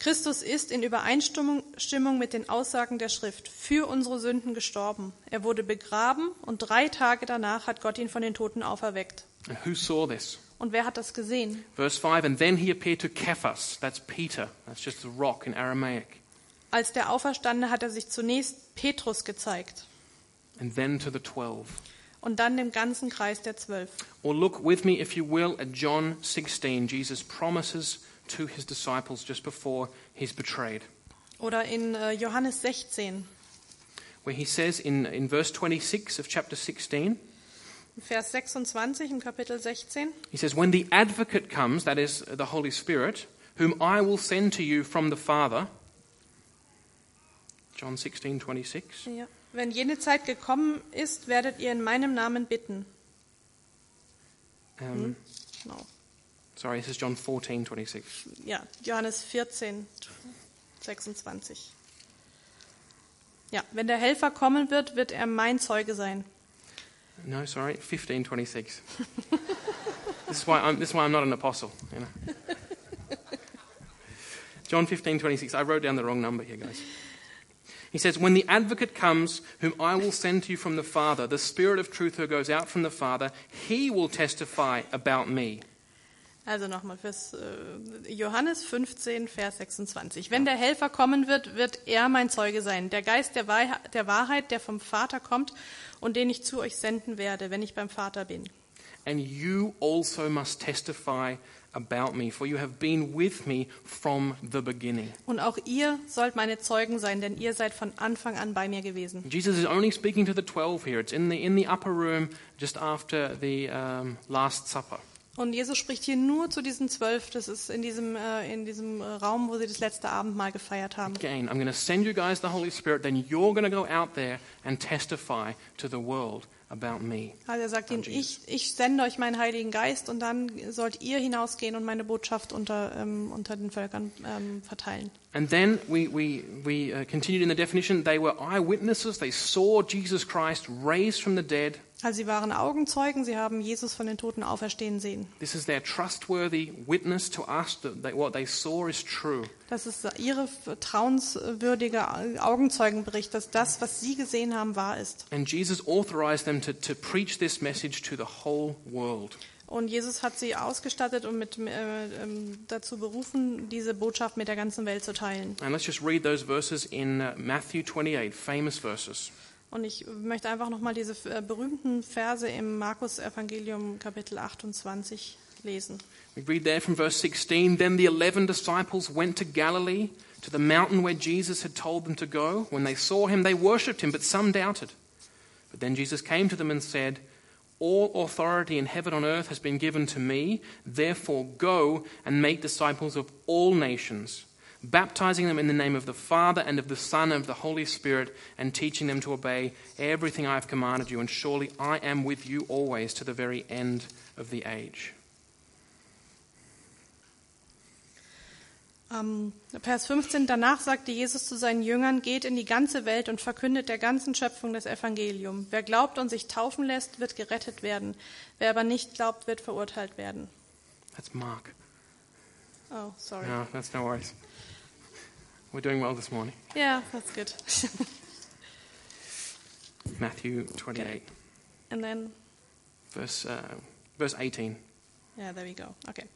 Christus ist in Übereinstimmung Stimmung mit den Aussagen der Schrift für unsere Sünden gestorben. Er wurde begraben und drei Tage danach hat Gott ihn von den Toten auferweckt. And who saw this? Und wer hat das gesehen? Verse 5 And then he appeared to Cephas, that's Peter, that's just a rock in Aramaic, Als der Auferstandene hat er sich zunächst Petrus gezeigt and then to the twelve. und dann dem ganzen Kreis der Zwölf. Or look with me, if you will, at John 16. Jesus promises to his disciples just before he's betrayed, Oder in äh, Johannes 16, where he says in, in verse 26 of chapter 16, Vers 26 im Kapitel 16. he says, When the advocate comes, that is the Holy Spirit, whom I will send to you from the Father, John 16, 26. Ja. Wenn jene Zeit gekommen ist, werdet ihr in meinem Namen bitten. Um, Genau. Sorry, this is John 14, 26. Ja, Johannes 14, 26. Ja, wenn der Helfer kommen wird, wird er mein Zeuge sein. No, sorry, 15, 26. this, is why I'm, this is why I'm not an apostle. You know. John 15, 26. I wrote down the wrong number here, guys. He says, When the advocate comes, whom I will send to you from the Father, the Spirit of truth who goes out from the Father, he will testify about me. Also nochmal fürs äh, Johannes 15, Vers 26. Wenn der Helfer kommen wird, wird er mein Zeuge sein. Der Geist der, Wahrheit, der vom Vater kommt und den ich zu euch senden werde, wenn ich beim Vater bin. And you also must testify about me, for you have been with me from the beginning. Und auch ihr sollt meine Zeugen sein, denn ihr seid von Anfang an bei mir gewesen. Jesus is only speaking to the 12 here. It's in the, in the upper room just after the um, Last Supper. Und Jesus spricht hier nur zu diesen zwölf. Das ist in diesem, äh, in diesem äh, Raum, wo sie das letzte Abendmahl gefeiert haben. Again, I'm going to send you guys the Holy Spirit, then you're going to go out there and testify to the world about me. Also er sagt ihnen, ich, ich sende euch meinen Heiligen Geist und dann sollt ihr hinausgehen und meine Botschaft unter, ähm, unter den Völkern ähm, verteilen. And then we, we, we uh, continued in the definition they were eyewitnesses, they saw Jesus Christ raised from the dead. Also sie waren Augenzeugen, sie haben Jesus von den Toten auferstehen sehen. This is their trustworthy witness to us that what they saw is true. Das ist ihre vertrauenswürdige Augenzeugenbericht, dass das, was sie gesehen haben, wahr ist. And Jesus authorized them to, to preach this message to the whole world. Und Jesus hat sie ausgestattet und mit, äh, ähm, dazu berufen, diese Botschaft mit der ganzen Welt zu teilen. And let's just read those verses in uh, Matthew 28, famous verses. Und ich möchte einfach nochmal diese äh, berühmten Verse im Markus Evangelium Kapitel 28 lesen. We read there from verse 16 Then the eleven disciples went to Galilee, to the mountain where Jesus had told them to go. When they saw him, they worshipped him, but some doubted. But then Jesus came to them and said, All authority in heaven and earth has been given to me. Therefore, go and make disciples of all nations, baptizing them in the name of the Father and of the Son and of the Holy Spirit, and teaching them to obey everything I have commanded you. And surely I am with you always to the very end of the age. Ähm, Vers 15, danach sagte Jesus zu seinen Jüngern, geht in die ganze Welt und verkündet der ganzen Schöpfung das Evangelium. Wer glaubt und sich taufen lässt, wird gerettet werden. Wer aber nicht glaubt, wird verurteilt werden. That's Mark. Oh, sorry. No, that's no worries. We're doing well this morning. Yeah, that's good. Matthew 28, And then, verse, uh, verse 18. yeah, there we go. Okay.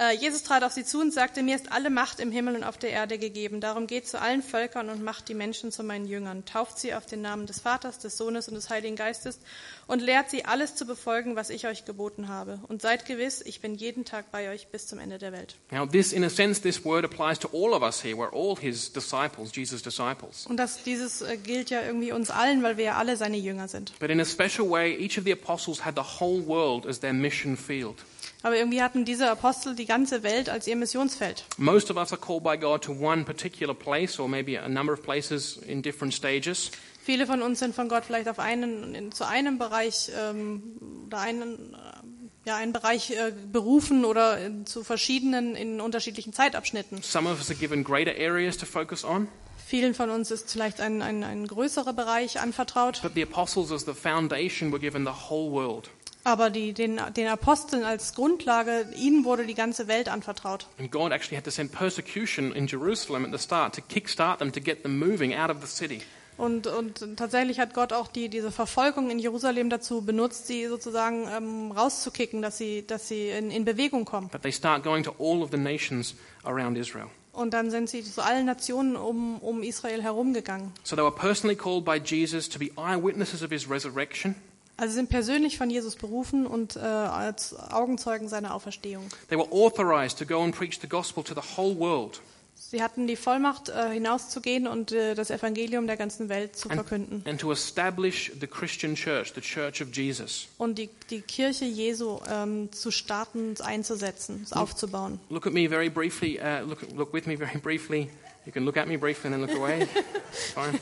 Äh, Jesus trat auf sie zu und sagte, mir ist alle Macht im Himmel und auf der Erde gegeben. Darum geht zu allen Völkern und macht die Menschen zu meinen Jüngern. Tauft sie auf den Namen des Vaters, des Sohnes und des Heiligen Geistes und lehrt sie, alles zu befolgen, was ich euch geboten habe. Und seid gewiss, ich bin jeden Tag bei euch bis zum Ende der Welt. Now, this, in a sense, this word applies to all of us here. We're all his disciples, Jesus' disciples. Und das, dieses äh, gilt ja irgendwie uns allen, weil wir ja alle seine Jünger sind. But in a special way, each of the apostles had the whole world as their mission field. Aber irgendwie hatten diese Apostel die ganze Welt als ihr Missionsfeld. Most of us are called by God to one particular place, or maybe a number of places in different stages. Viele von uns sind von Gott vielleicht auf einen, in, zu einem Bereich ähm, oder einen, äh, ja, einen Bereich äh, berufen oder in, zu verschiedenen in unterschiedlichen Zeitabschnitten. Some of us are given greater areas to focus on. Vielen von uns ist vielleicht ein, ein, ein größerer Bereich anvertraut, But the apostles, as the foundation, were given the whole world. Aber die, den, den Aposteln als Grundlage, ihnen wurde die ganze Welt anvertraut. And God actually had to send persecution in Jerusalem at the start to kickstart them, to get them moving out of the city. Und, und tatsächlich hat Gott auch die, diese Verfolgung in Jerusalem dazu benutzt, sie sozusagen ähm, rauszukicken, dass sie, dass sie in, in Bewegung kommen. But they start going to all of the nations around Israel. Und dann sind sie zu allen Nationen um, um Israel herumgegangen. So they were personally called by Jesus to be eyewitnesses of his resurrection. Also sind persönlich von Jesus berufen und äh, als Augenzeugen seiner Auferstehung. They were authorized to go and preach the gospel to the whole world. Sie hatten die Vollmacht, äh, hinauszugehen und äh, das Evangelium der ganzen Welt zu verkünden. and to establish the Christian church, the church of Jesus. Und die, die Kirche Jesu ähm, zu starten, einzusetzen, aufzubauen. Look at me very briefly. Uh, look, look with me very briefly. You can look at me briefly and then look away. Fine.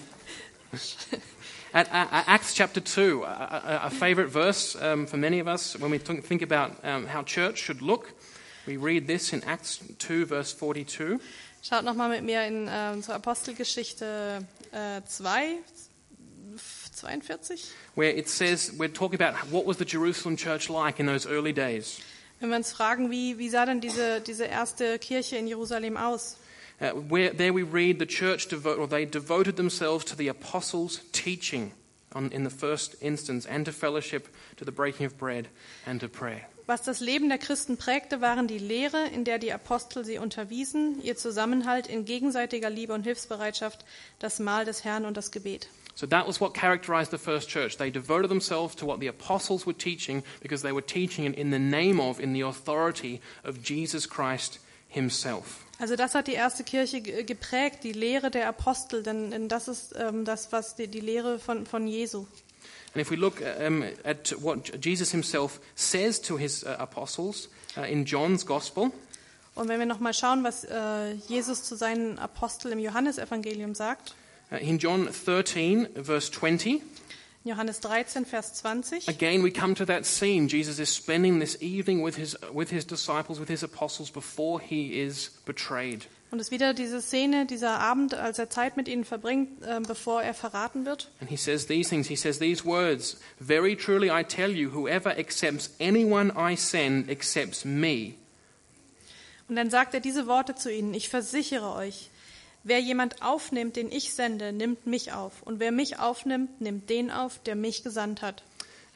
At, at, Acts chapter 2, a, a, a favorite verse um, for many of us when we think about um, how church should look, we read this in Acts 2, verse 42. Schaut nochmal mit mir in, ähm, zur Apostelgeschichte äh, 2, 42. where it says, we're talking about what was the Jerusalem church like in those early days. Wenn wir uns fragen, wie, wie sah denn diese, diese erste Kirche in Jerusalem aus? Uh, where, there we read the church devote, or they devoted themselves to the apostles' teaching on, in the first instance, and to fellowship, to the breaking of bread, and to prayer. Was das Leben der Christen prägte, waren die Lehre, in der die Apostel sie unterwiesen, ihr Zusammenhalt in gegenseitiger Liebe und Hilfsbereitschaft, das Mahl des Herrn und das Gebet. So that was what characterized the first church. They devoted themselves to what the apostles were teaching because they were teaching it in the name of, in the authority of Jesus Christ himself. Also das hat die erste Kirche ge- geprägt, die Lehre der Apostel, denn, denn das ist ähm, das, was die, die Lehre von, von Jesu. And if we look um, at what Jesus himself says to his uh, apostles uh, in John's Gospel, Und wenn wir nochmal schauen, was äh, Jesus zu seinen Aposteln im Johannesevangelium sagt, uh, in John 13, verse 20, in Johannes 13, Vers 20, again we come to that scene. Jesus is spending this evening with his, with his disciples, with his apostles, before he is betrayed. und es ist wieder diese Szene, dieser Abend, als er Zeit mit ihnen verbringt, äh, bevor er verraten wird. And he says these things. He says these words Very truly I tell you, whoever accepts anyone I send accepts me. Und dann sagt er diese Worte zu ihnen, ich versichere euch, wer jemand aufnimmt, den ich sende, nimmt mich auf. Und wer mich aufnimmt, nimmt den auf, der mich gesandt hat.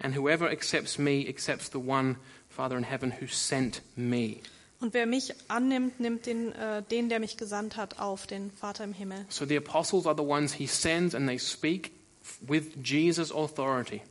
And whoever accepts me accepts the one, Father in heaven, who sent me. Und wer mich annimmt, nimmt den, äh, den, der mich gesandt hat, auf, den Vater im Himmel. So the apostles are the ones he sends, and they speak with Jesus' authority.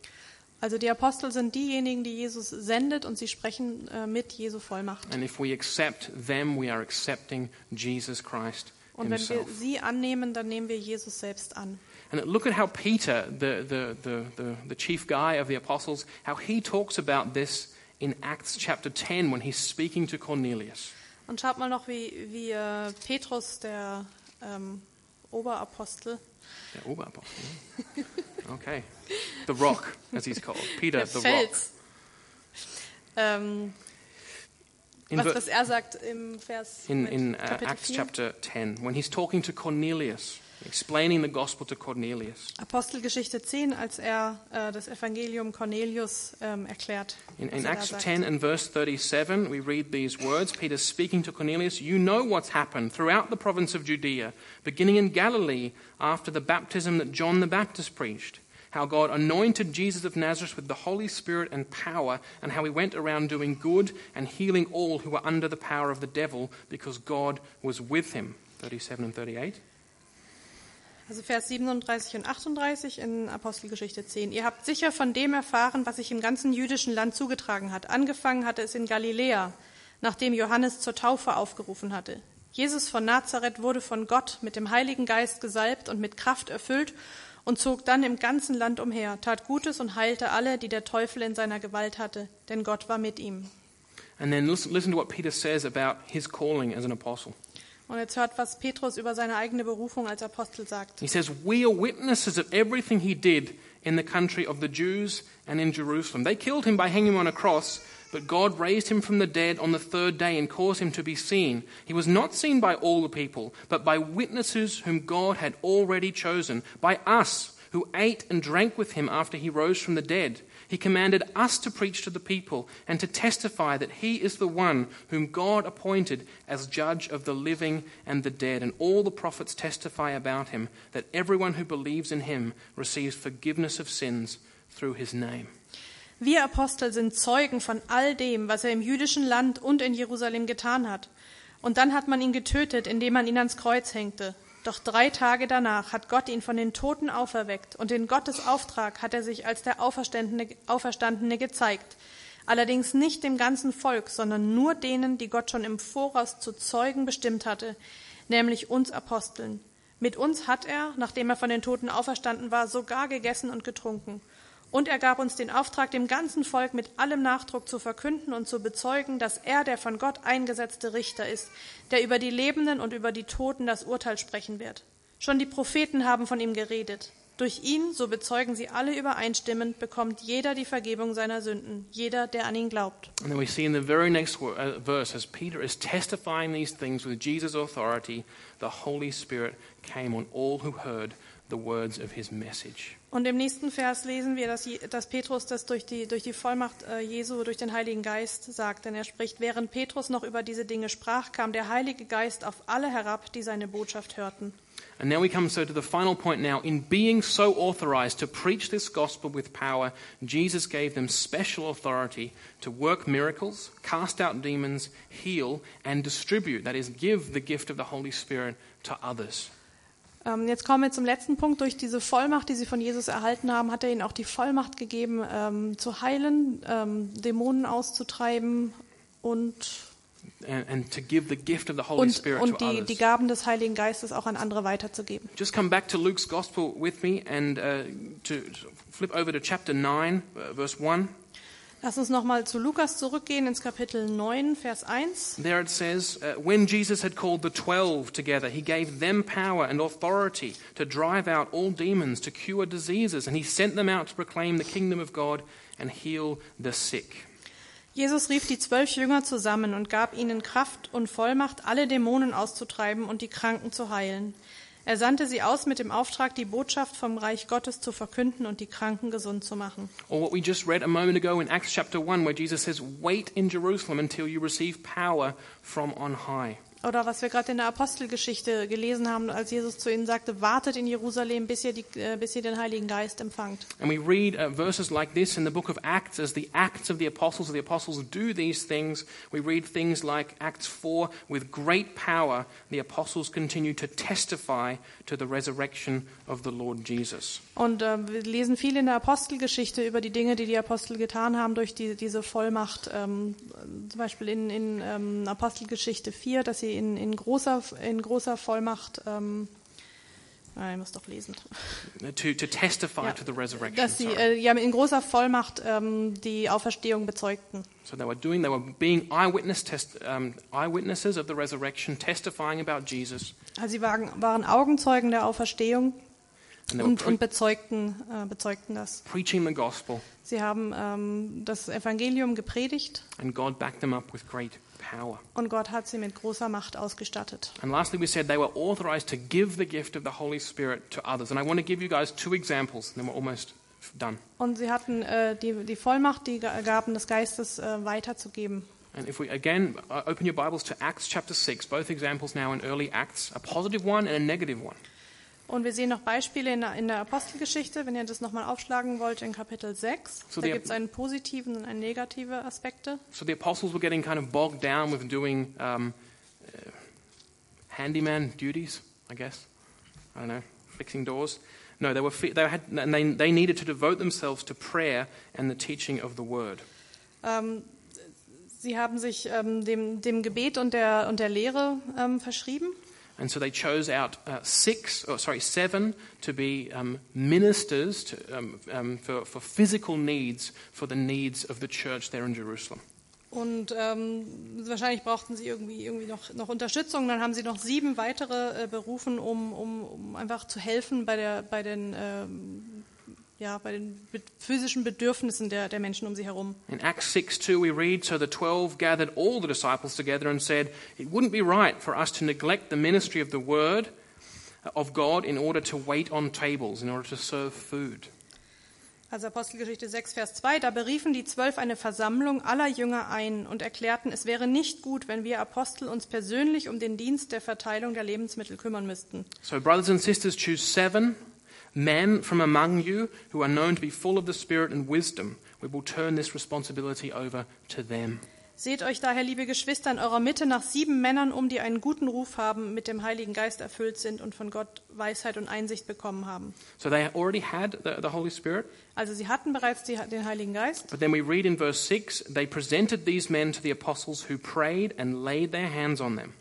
Also die Apostel sind diejenigen, die Jesus sendet und sie sprechen äh, mit Jesu Vollmacht. And if we accept them, we are accepting Jesus Christ Und wenn wir himself. sie annehmen, dann nehmen wir Jesus selbst an. And look at how Peter, the, the, the, the, the chief guy of the apostles, how he talks about this in Acts chapter 10 when he's speaking to Cornelius. Und schaut mal noch, wie, wie äh, Petrus, der ähm, Oberapostel, Der Oberapostel. Okay. The Rock, as he's called. Peter, der the Rock. Fels, ähm, In, was, was er sagt im Vers in, in uh, Acts 4. chapter 10, when he's talking to Cornelius, explaining the gospel to Cornelius. Apostelgeschichte 10, als er äh, das Evangelium Cornelius ähm, erklärt. In, in er Acts 10 and verse 37, we read these words Peter speaking to Cornelius, You know what's happened throughout the province of Judea, beginning in Galilee after the baptism that John the Baptist preached. How God anointed Jesus of Nazareth with the Holy Spirit and power, and how he went around doing good and healing all who were under the power of the devil, because God was with him. 37 and 38. Also Vers 37 und 38 in Apostelgeschichte 10. Ihr habt sicher von dem erfahren, was sich im ganzen jüdischen Land zugetragen hat. Angefangen hatte es in Galiläa, nachdem Johannes zur Taufe aufgerufen hatte. Jesus von Nazareth wurde von Gott mit dem Heiligen Geist gesalbt und mit Kraft erfüllt und zog dann im ganzen Land umher, tat Gutes und heilte alle, die der Teufel in seiner Gewalt hatte, denn Gott war mit ihm. And then listen, listen to what Peter says about his calling as an apostle. Und jetzt hört, was Petrus über seine eigene Berufung als Apostel sagt. He says, We are witnesses of everything he did in the country of the Jews and in Jerusalem. They killed him by hanging him on a cross, but God raised him from the dead on the third day and caused him to be seen. He was not seen by all the people, but by witnesses whom God had already chosen, by us who ate and drank with him after he rose from the dead. He commanded us to preach to the people and to testify that he is the one whom God appointed as judge of the living and the dead. And all the prophets testify about him that everyone who believes in him receives forgiveness of sins through his name. Wir Apostel sind Zeugen von all dem, was er im jüdischen Land und in Jerusalem getan hat. Und dann hat man ihn getötet, indem man ihn ans Kreuz hängte. Doch drei Tage danach hat Gott ihn von den Toten auferweckt, und in Gottes Auftrag hat er sich als der Auferstandene, Auferstandene gezeigt. Allerdings nicht dem ganzen Volk, sondern nur denen, die Gott schon im Voraus zu Zeugen bestimmt hatte, nämlich uns Aposteln. Mit uns hat er, nachdem er von den Toten auferstanden war, sogar gegessen und getrunken. Und er gab uns den Auftrag, dem ganzen Volk mit allem Nachdruck zu verkünden und zu bezeugen, dass er der von Gott eingesetzte Richter ist, der über die Lebenden und über die Toten das Urteil sprechen wird. Schon die Propheten haben von ihm geredet. Durch ihn, so bezeugen sie alle übereinstimmend, bekommt jeder die Vergebung seiner Sünden, jeder, der an ihn glaubt. And then we see in the very next uh, verse, as Peter is testifying these things with Jesus' authority, the Holy Spirit came on all who heard the words of his message. Und im nächsten Vers lesen wir, dass, dass Petrus das durch die, durch die Vollmacht äh, Jesu, durch den Heiligen Geist sagt. Denn er spricht, während Petrus noch über diese Dinge sprach, kam der Heilige Geist auf alle herab, die seine Botschaft hörten. And now we come so to the final point now. In being so authorized to preach this gospel with power, Jesus gave them special authority to work miracles, cast out demons, heal, and distribute, that is, give the gift of the Holy Spirit to others. Ähm, jetzt kommen wir zum letzten Punkt. Durch diese Vollmacht, die sie von Jesus erhalten haben, hat er ihnen auch die Vollmacht gegeben, ähm, zu heilen, ähm, Dämonen auszutreiben und, And, and to give the gift of the Holy und, Spirit und to die, others. die Gaben des Heiligen Geistes auch an andere weiterzugeben. Just come back to Luke's Gospel with me and uh, to, to flip over to chapter 9, uh, verse 1. Lass uns nochmal zu Lukas zurückgehen ins Kapitel 9, Vers 1. There it says, uh, When Jesus had called the twelve together, he gave them power and authority to drive out all demons, to cure diseases, and he sent them out to proclaim the kingdom of God and heal the sick. Jesus rief die zwölf Jünger zusammen und gab ihnen Kraft und Vollmacht, alle Dämonen auszutreiben und die Kranken zu heilen. Er sandte sie aus mit dem Auftrag, die Botschaft vom Reich Gottes zu verkünden und die Kranken gesund zu machen. Or what we just read a moment ago in Acts chapter 1, where Jesus says, Wait in Jerusalem until you receive power from on high. Oder was wir gerade in der Apostelgeschichte gelesen haben, als Jesus zu ihnen sagte, wartet in Jerusalem, bis ihr, die, äh, bis ihr den Heiligen Geist empfangt. And we read uh, verses like this in the book of Acts as the Acts of the Apostles, as the Apostles do these things. We read things like Acts 4 with great power, the Apostles continue to testify to the resurrection of the Lord Jesus. Und äh, wir lesen viel in der Apostelgeschichte über die Dinge, die die Apostel getan haben durch die, diese Vollmacht. Ähm, zum Beispiel in, in ähm, Apostelgeschichte 4, dass sie in, in, großer, in großer Vollmacht, ähm, ah, ich muss doch lesen, To, to testify Ja, to the resurrection. dass sie äh, ja, in großer Vollmacht ähm, die Auferstehung bezeugten. So they were doing, they were being eyewitness test, um, eyewitnesses of the resurrection, testifying about Jesus. Also sie waren, waren Augenzeugen der Auferstehung und, und bezeugten, äh, bezeugten das. preaching the gospel, Sie haben ähm, das Evangelium gepredigt and God backed them up with great power. und Gott hat sie mit großer Macht ausgestattet. And lastly, we said they were authorized to give the gift of the Holy Spirit to others. And I want to give you guys two examples, and then we're almost done. Und sie hatten äh, die, die Vollmacht, die Ga- Gaben des Geistes äh, weiterzugeben. And if we again uh, open your Bibles to Acts chapter 6, both examples now in early Acts, a positive one and a negative one. Und wir sehen noch Beispiele in der, in der Apostelgeschichte, wenn ihr das nochmal aufschlagen wollt, in Kapitel 6. So da gibt es einen positiven und einen negative Aspekte. So the apostles were getting kind of bogged down with doing um, uh, handyman duties, I guess. I don't know, fixing doors. No, they were they had and they, they needed to devote themselves to prayer and the teaching of the word. Ähm, sie haben sich ähm, dem, dem Gebet und der, und der Lehre ähm, verschrieben. And so they chose out uh, six, or sorry, seven to be um, ministers to, um, um, for, for physical needs, for the needs of the church there in Jerusalem. Und ähm, wahrscheinlich brauchten sie irgendwie, irgendwie noch, noch Unterstützung. Dann haben sie noch sieben weitere äh, berufen, um, um, um einfach zu helfen bei, der, bei den, ähm, ja, bei den physischen Bedürfnissen der, der Menschen um sie herum. In Acts 6 2, we read So the twelve gathered all the disciples together and said, It wouldn't be right for us to neglect the ministry of the word of God in order to wait on tables, in order to serve food. Also Apostelgeschichte 6, Vers 2, da beriefen die Zwölf eine Versammlung aller Jünger ein und erklärten, es wäre nicht gut, wenn wir Apostel uns persönlich um den Dienst der Verteilung der Lebensmittel kümmern müssten. So, brothers and sisters, choose seven men from among you who are known to be full of the Spirit and wisdom. We will turn this responsibility over to them. Seht euch daher, liebe Geschwister, in eurer Mitte nach sieben Männern um, die einen guten Ruf haben, mit dem Heiligen Geist erfüllt sind und von Gott Weisheit und Einsicht bekommen haben. So, they already had the, the Holy Spirit, Also sie hatten bereits die, den Heiligen Geist, but then we read in verse 6 they presented these men to the apostles who prayed and laid their hands on them.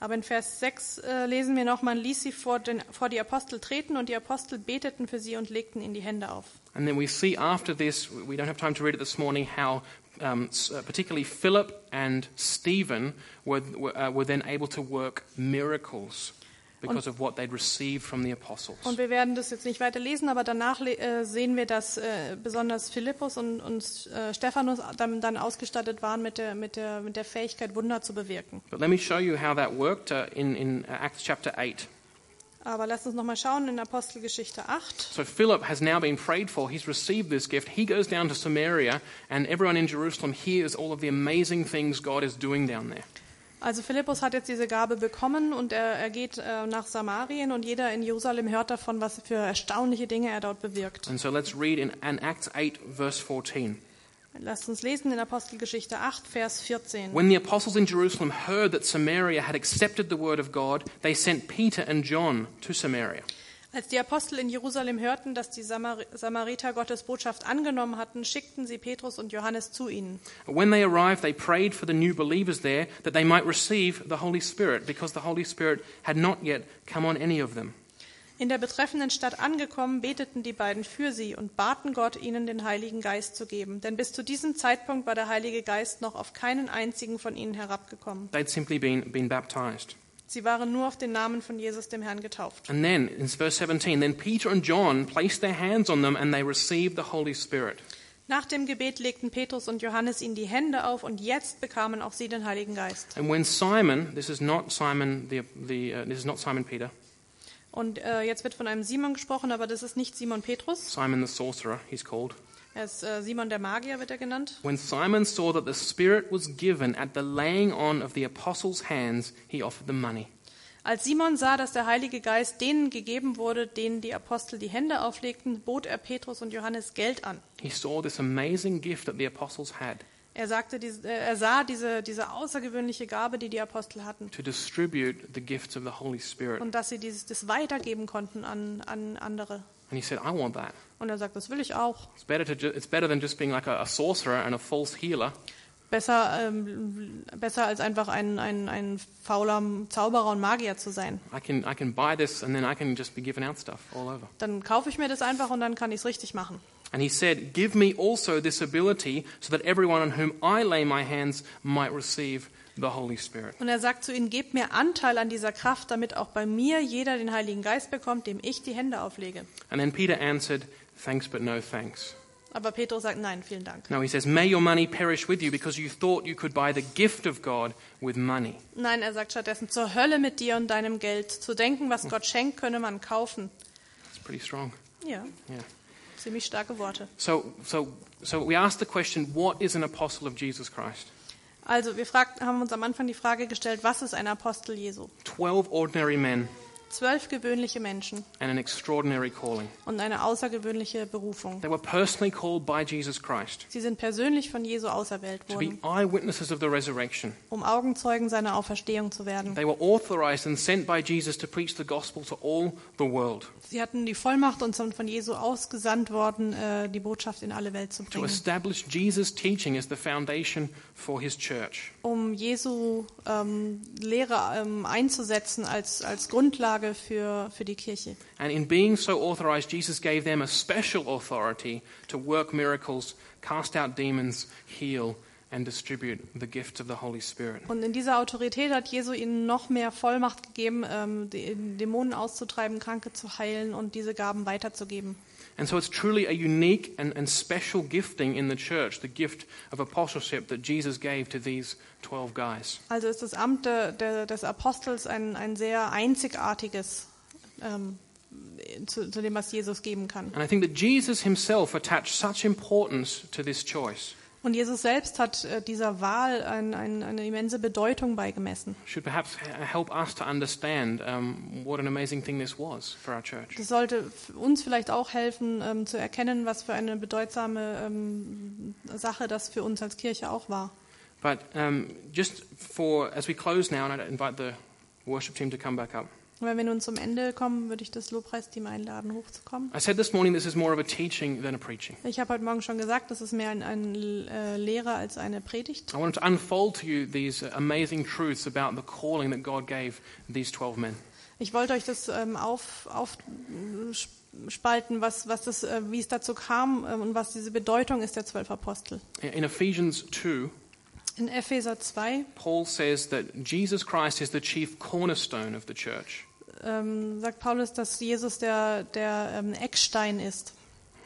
Aber in Vers 6 äh, lesen wir noch, man ließ sie vor, den, vor die Apostel treten und die Apostel beteten für sie und legten ihnen die Hände auf. And then we see after this, we don't have time to read it this morning, how um, uh, particularly Philip and Stephen were, were, uh, were then able to work miracles. Because of what they'd received from the apostles. Und wir werden das jetzt nicht weiter lesen, aber danach äh, sehen wir, dass äh, besonders Philippus und, und äh, Stephanus dann, dann ausgestattet waren mit der, mit, der, mit der Fähigkeit, Wunder zu bewirken. But let me show you how that worked uh, in, in uh, Acts chapter 8. Aber lasst uns nochmal schauen in Apostelgeschichte 8. So Philip has now been prayed for. He's received this gift. He goes down to Samaria, and everyone in Jerusalem hears all of the amazing things God is doing down there. Also Philippus hat jetzt diese Gabe bekommen und er, er geht äh, nach Samarien und jeder in Jerusalem hört davon, was für erstaunliche Dinge er dort bewirkt. And so let's read in, in Acts 8, verse 14. Lasst uns lesen in Apostelgeschichte 8, Vers 14. When the apostles in Jerusalem heard that Samaria had accepted the word of God, they sent Peter and John to Samaria. Als die Apostel in Jerusalem hörten, dass die Samar Samariter Gottes Botschaft angenommen hatten, schickten sie Petrus und Johannes zu ihnen. When they arrived, they prayed for the new believers there that they might receive the Holy Spirit, because the Holy Spirit had not yet come on any of them. In der betreffenden Stadt angekommen, beteten die beiden für sie und baten Gott, ihnen den Heiligen Geist zu geben. Denn bis zu diesem Zeitpunkt war der Heilige Geist noch auf keinen einzigen von ihnen herabgekommen. They'd simply been, been baptized. Sie waren nur auf den Namen von Jesus, dem Herrn, getauft. And then, in verse 17, then Peter and John placed their hands on them and they received the Holy Spirit. Nach dem Gebet legten Petrus und Johannes ihnen die Hände auf und jetzt bekamen auch sie den Heiligen Geist. And when Simon, this is not Simon, the, the, uh, this is not Simon Peter, Und äh, jetzt wird von einem Simon gesprochen, aber das ist nicht Simon Petrus. Simon the sorcerer, he's called. Er ist äh, Simon der Magier, wird er genannt. When Simon saw that the Spirit was given at the laying on of the apostles' hands, he offered them money. Als Simon sah, dass der Heilige Geist denen gegeben wurde, denen die Apostel die Hände auflegten, bot er Petrus und Johannes Geld an. He saw this amazing gift that the apostles had Er, sagte, äh, er sah diese, diese außergewöhnliche Gabe, die die Apostel hatten, to distribute the gifts of the Holy Spirit. und dass sie dieses, das weitergeben konnten an, an andere. And he said, I want that. Und er sagt, das will ich auch. It's better, to it's better than just being like a, a sorcerer and a false healer. Besser, ähm, besser als einfach ein, ein, ein fauler Zauberer und Magier zu sein. I can, I can buy this and then I can just be giving out stuff all over. Dann kaufe ich mir das einfach und dann kann ich es richtig machen. And he said, Give me also this ability so that everyone on whom I lay my hands might receive the Holy Spirit. Und er sagt zu ihnen, gebt mir Anteil an dieser Kraft, damit auch bei mir jeder den Heiligen Geist bekommt, dem ich die Hände auflege. And then Peter answered, Thanks, but no thanks. Aber Petrus sagt, nein, vielen Dank. No, he says, May your money perish with you because you thought you could buy the gift of God with money. Nein, er sagt stattdessen, zur Hölle mit dir und deinem Geld. Zu denken, was Gott schenkt, könne man kaufen. It's pretty strong. Ja, Yeah. Ziemlich starke Worte. So, so, so we asked the question, What is an apostle of Jesus Christ? Also, wir fragt, haben uns am Anfang die Frage gestellt, was ist ein Apostel Jesu? Twelve ordinary men Zwölf gewöhnliche Menschen and an extraordinary calling. und eine außergewöhnliche Berufung. They were personally called by Jesus Christ Sie sind persönlich von Jesu auserwählt to be worden, eyewitnesses of the resurrection. um Augenzeugen seiner Auferstehung zu werden. They were authorized and sent by Jesus to preach the gospel to all the world, Sie hatten die Vollmacht und sind von Jesu ausgesandt worden, äh, die Botschaft in alle Welt zu to bringen, establish Jesus' teaching as the foundation for his church. um Jesu ähm, Lehre ähm, einzusetzen als, als Grundlage für, für die Kirche. And in being so authorized, Jesus gave them a special authority to work miracles, cast out demons, heal, and distribute the gift of the Holy Spirit. Und in dieser Autorität hat Jesu ihnen noch mehr Vollmacht gegeben, ähm, Dämonen auszutreiben, Kranke zu heilen und diese Gaben weiterzugeben. And so it's truly a unique and, and special gifting in the church, the gift of apostleship that Jesus gave to these 12 guys. Also ist das Amt des Apostels ein, ein sehr einzigartiges ähm, zu, zu dem, was Jesus geben kann. And I think that Jesus himself attached such importance to this choice. Und Jesus selbst hat äh, dieser Wahl ein, ein, eine immense Bedeutung beigemessen. Should perhaps h- help us to understand what an amazing thing this was for our church. Das sollte uns vielleicht auch helfen, ähm, zu erkennen, was für eine bedeutsame ähm, Sache das für uns als Kirche auch war. But um, just for, as we close now, and I'd invite the worship team to come back up. Wenn wir nun zum Ende kommen, würde ich das Lobpreisteam einladen, hochzukommen. I said this morning this is more of a teaching than a preaching. Ich habe heute Morgen schon gesagt, das ist mehr ein, ein äh, Lehre als eine Predigt. I wanted to unfold to you these uh, amazing truths about the calling that God gave these 12 men. Ich wollte euch das ähm, auf, aufspalten, was, was das, äh, wie es dazu kam ähm, und was diese Bedeutung ist der zwölf Apostel. In Ephesians 2, In Epheser 2 Paul says that Jesus Christ is the chief cornerstone of the church. Ähm, sagt Paulus, dass Jesus der, der ähm, Eckstein ist,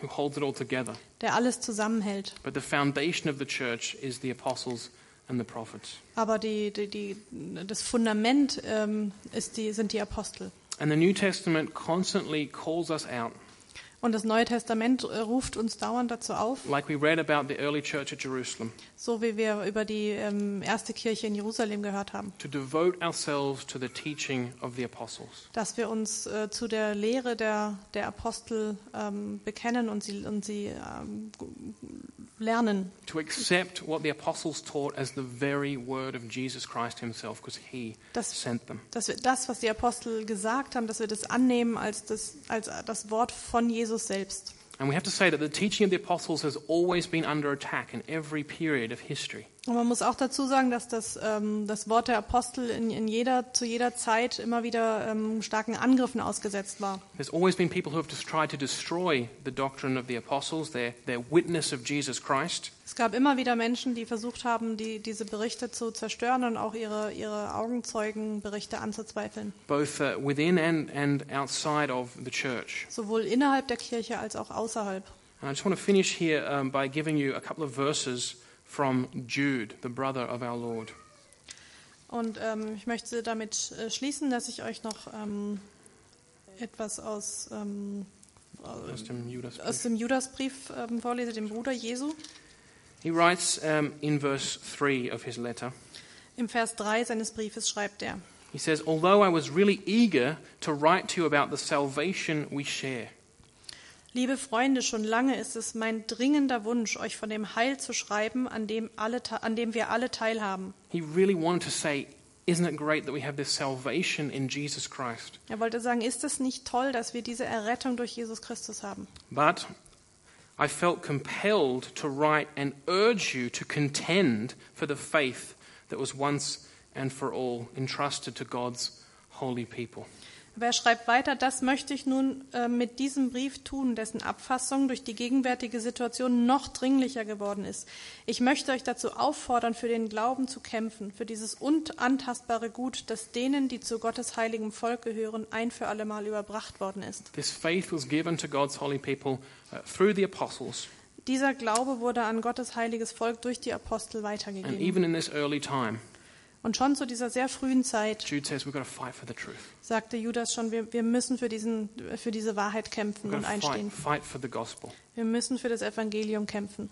who holds it all together. der alles zusammenhält. But the foundation of the church is the apostles and the prophets. Aber die, die, die, das Fundament ähm, ist die, sind die Apostel. And the New Testament constantly calls us out, Und das Neue Testament äh, ruft uns dauernd dazu auf, like we read about the early church at Jerusalem, so wie wir über die ähm, erste Kirche in Jerusalem gehört haben, to devote ourselves to the teaching of the apostles. dass wir uns äh, zu der Lehre der, der Apostel ähm, bekennen und sie, und sie ähm, lernen. To accept what the apostles taught as the very word of Jesus Christ himself, because he Das- sent them. Dass wir das, was die Apostel gesagt haben, dass wir das annehmen als das, als das Wort von Jesus selbst. And we have to say that the teaching of the apostles has always been under attack in every period of history. Und man muss auch dazu sagen, dass das, ähm, das Wort der Apostel in, in jeder, zu jeder Zeit immer wieder ähm, starken Angriffen ausgesetzt war. There's always been people who have just tried to destroy the doctrine of the apostles, their, their witness of Jesus Christ. Es gab immer wieder Menschen, die versucht haben, die, diese Berichte zu zerstören und auch ihre, ihre Augenzeugenberichte anzuzweifeln. both uh, within and, and outside of the church. Sowohl innerhalb der Kirche als auch außerhalb. And I just want to finish here um, by giving you a couple of verses from Jude, the brother of our Lord. Und ähm, ich möchte damit äh, schließen, dass ich euch noch ähm, etwas aus, ähm, Just in Judas. aus dem Judasbrief ähm, vorlese, dem Bruder Jesu. He writes um, in verse 3 of his letter, Im Vers 3 seines Briefes schreibt er. he says, Although I was really eager to write to you about the salvation we share, Liebe Freunde, schon lange ist es mein dringender Wunsch, euch von dem Heil zu schreiben, an dem, alle, an dem wir alle teilhaben. he really wanted to say, Isn't it great that we have this salvation in Jesus Christ? Er wollte sagen, ist es nicht toll, dass wir diese Errettung durch Jesus Christus haben? But I felt compelled to write and urge you to contend for the faith that was once and for all entrusted to God's holy people. Aber er schreibt weiter, das möchte ich nun äh, mit diesem Brief tun, dessen Abfassung durch die gegenwärtige Situation noch dringlicher geworden ist. Ich möchte euch dazu auffordern, für den Glauben zu kämpfen, für dieses unantastbare Gut, das denen, die zu Gottes heiligem Volk gehören, ein für allemal überbracht worden ist. This faith was given to God's holy people uh, through the apostles, Dieser Glaube wurde an Gottes heiliges Volk durch die Apostel and weitergegeben. even in this early time, Und schon zu dieser sehr frühen Zeit says we've got to fight for the truth. sagte Judas schon, wir, wir müssen für, diesen, für diese Wahrheit kämpfen und einstehen. fight, fight for the gospel. Wir müssen für das Evangelium kämpfen.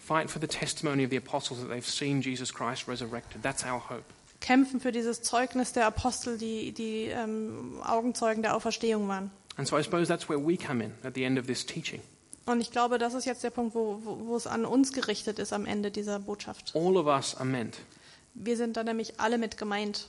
Kämpfen für dieses Zeugnis der Apostel, die, die ähm, Augenzeugen der Auferstehung waren. And so I suppose that's where we come in at the end of this teaching. Und ich glaube, das ist jetzt der Punkt, wo, wo, wo es an uns gerichtet ist am Ende dieser Botschaft. All of us are meant Wir sind da nämlich alle mit gemeint.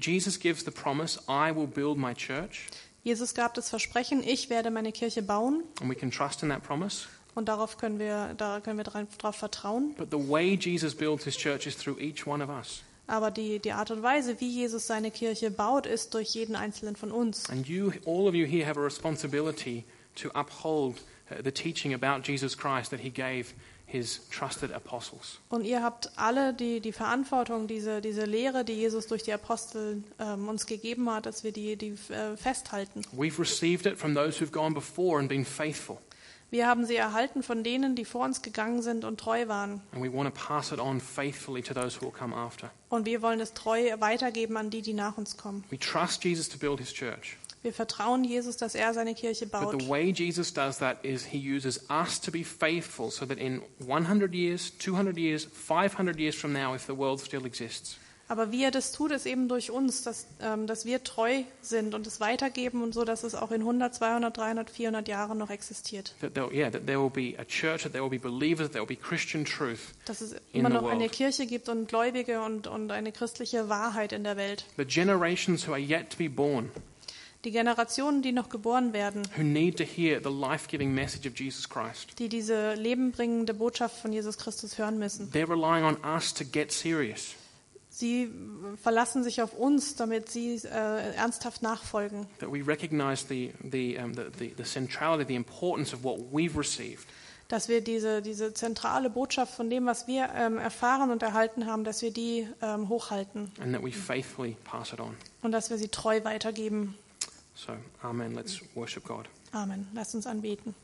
Jesus gives the promise, I will build my church, Jesus gab das Versprechen, ich werde meine Kirche bauen and we can trust in that promise. und darauf können wir, da können wir darauf vertrauen. But the way Jesus builds his church is through each one of us. Aber die, die Art und Weise, wie Jesus seine Kirche baut, ist durch jeden einzelnen von uns. And you, all of you here, have a responsibility to uphold uh, the teaching about Jesus Christ that he gave his trusted apostles. Und ihr habt alle die, die Verantwortung, diese, diese Lehre, die Jesus durch die Apostel ähm, uns gegeben hat, dass wir die, die äh, festhalten. We've received it from those who've gone before and been faithful, Wir haben sie erhalten von denen, die vor uns gegangen sind und treu waren. Und wir wollen es treu weitergeben an die, die nach uns kommen. We trust Jesus to build his church. Wir vertrauen Jesus, dass er seine Kirche But baut. the way Jesus does that is he uses us to be faithful so that in 100 years, 200 years, 500 years from now, if the world still exists, Aber wie er das tut, ist eben durch uns, dass, ähm, dass wir treu sind und es weitergeben und so, dass es auch in 100, 200, 300, 400 Jahren noch existiert. yeah, church, that there will be believers, that there will be Christian truth. Dass es immer noch eine. Kirche gibt und Gläubige und, und eine christliche Wahrheit in der Welt. The generations who are yet to be born, Die Generationen, die noch geboren werden, who need to hear the life giving message of Jesus Christ, die diese lebenbringende Botschaft von Jesus Christus hören müssen. they're relying on us to get serious. Sie verlassen sich auf uns, damit sie äh, ernsthaft nachfolgen. That we recognize the, the, um, the, the, centrality, the importance of what we've received. Dass wir diese, diese zentrale Botschaft von dem, was wir ähm, erfahren und erhalten haben, dass wir die ähm, hochhalten and that we faithfully pass it on. und dass wir sie treu weitergeben. So, Amen. Let's worship God. Amen. Lasst uns anbeten.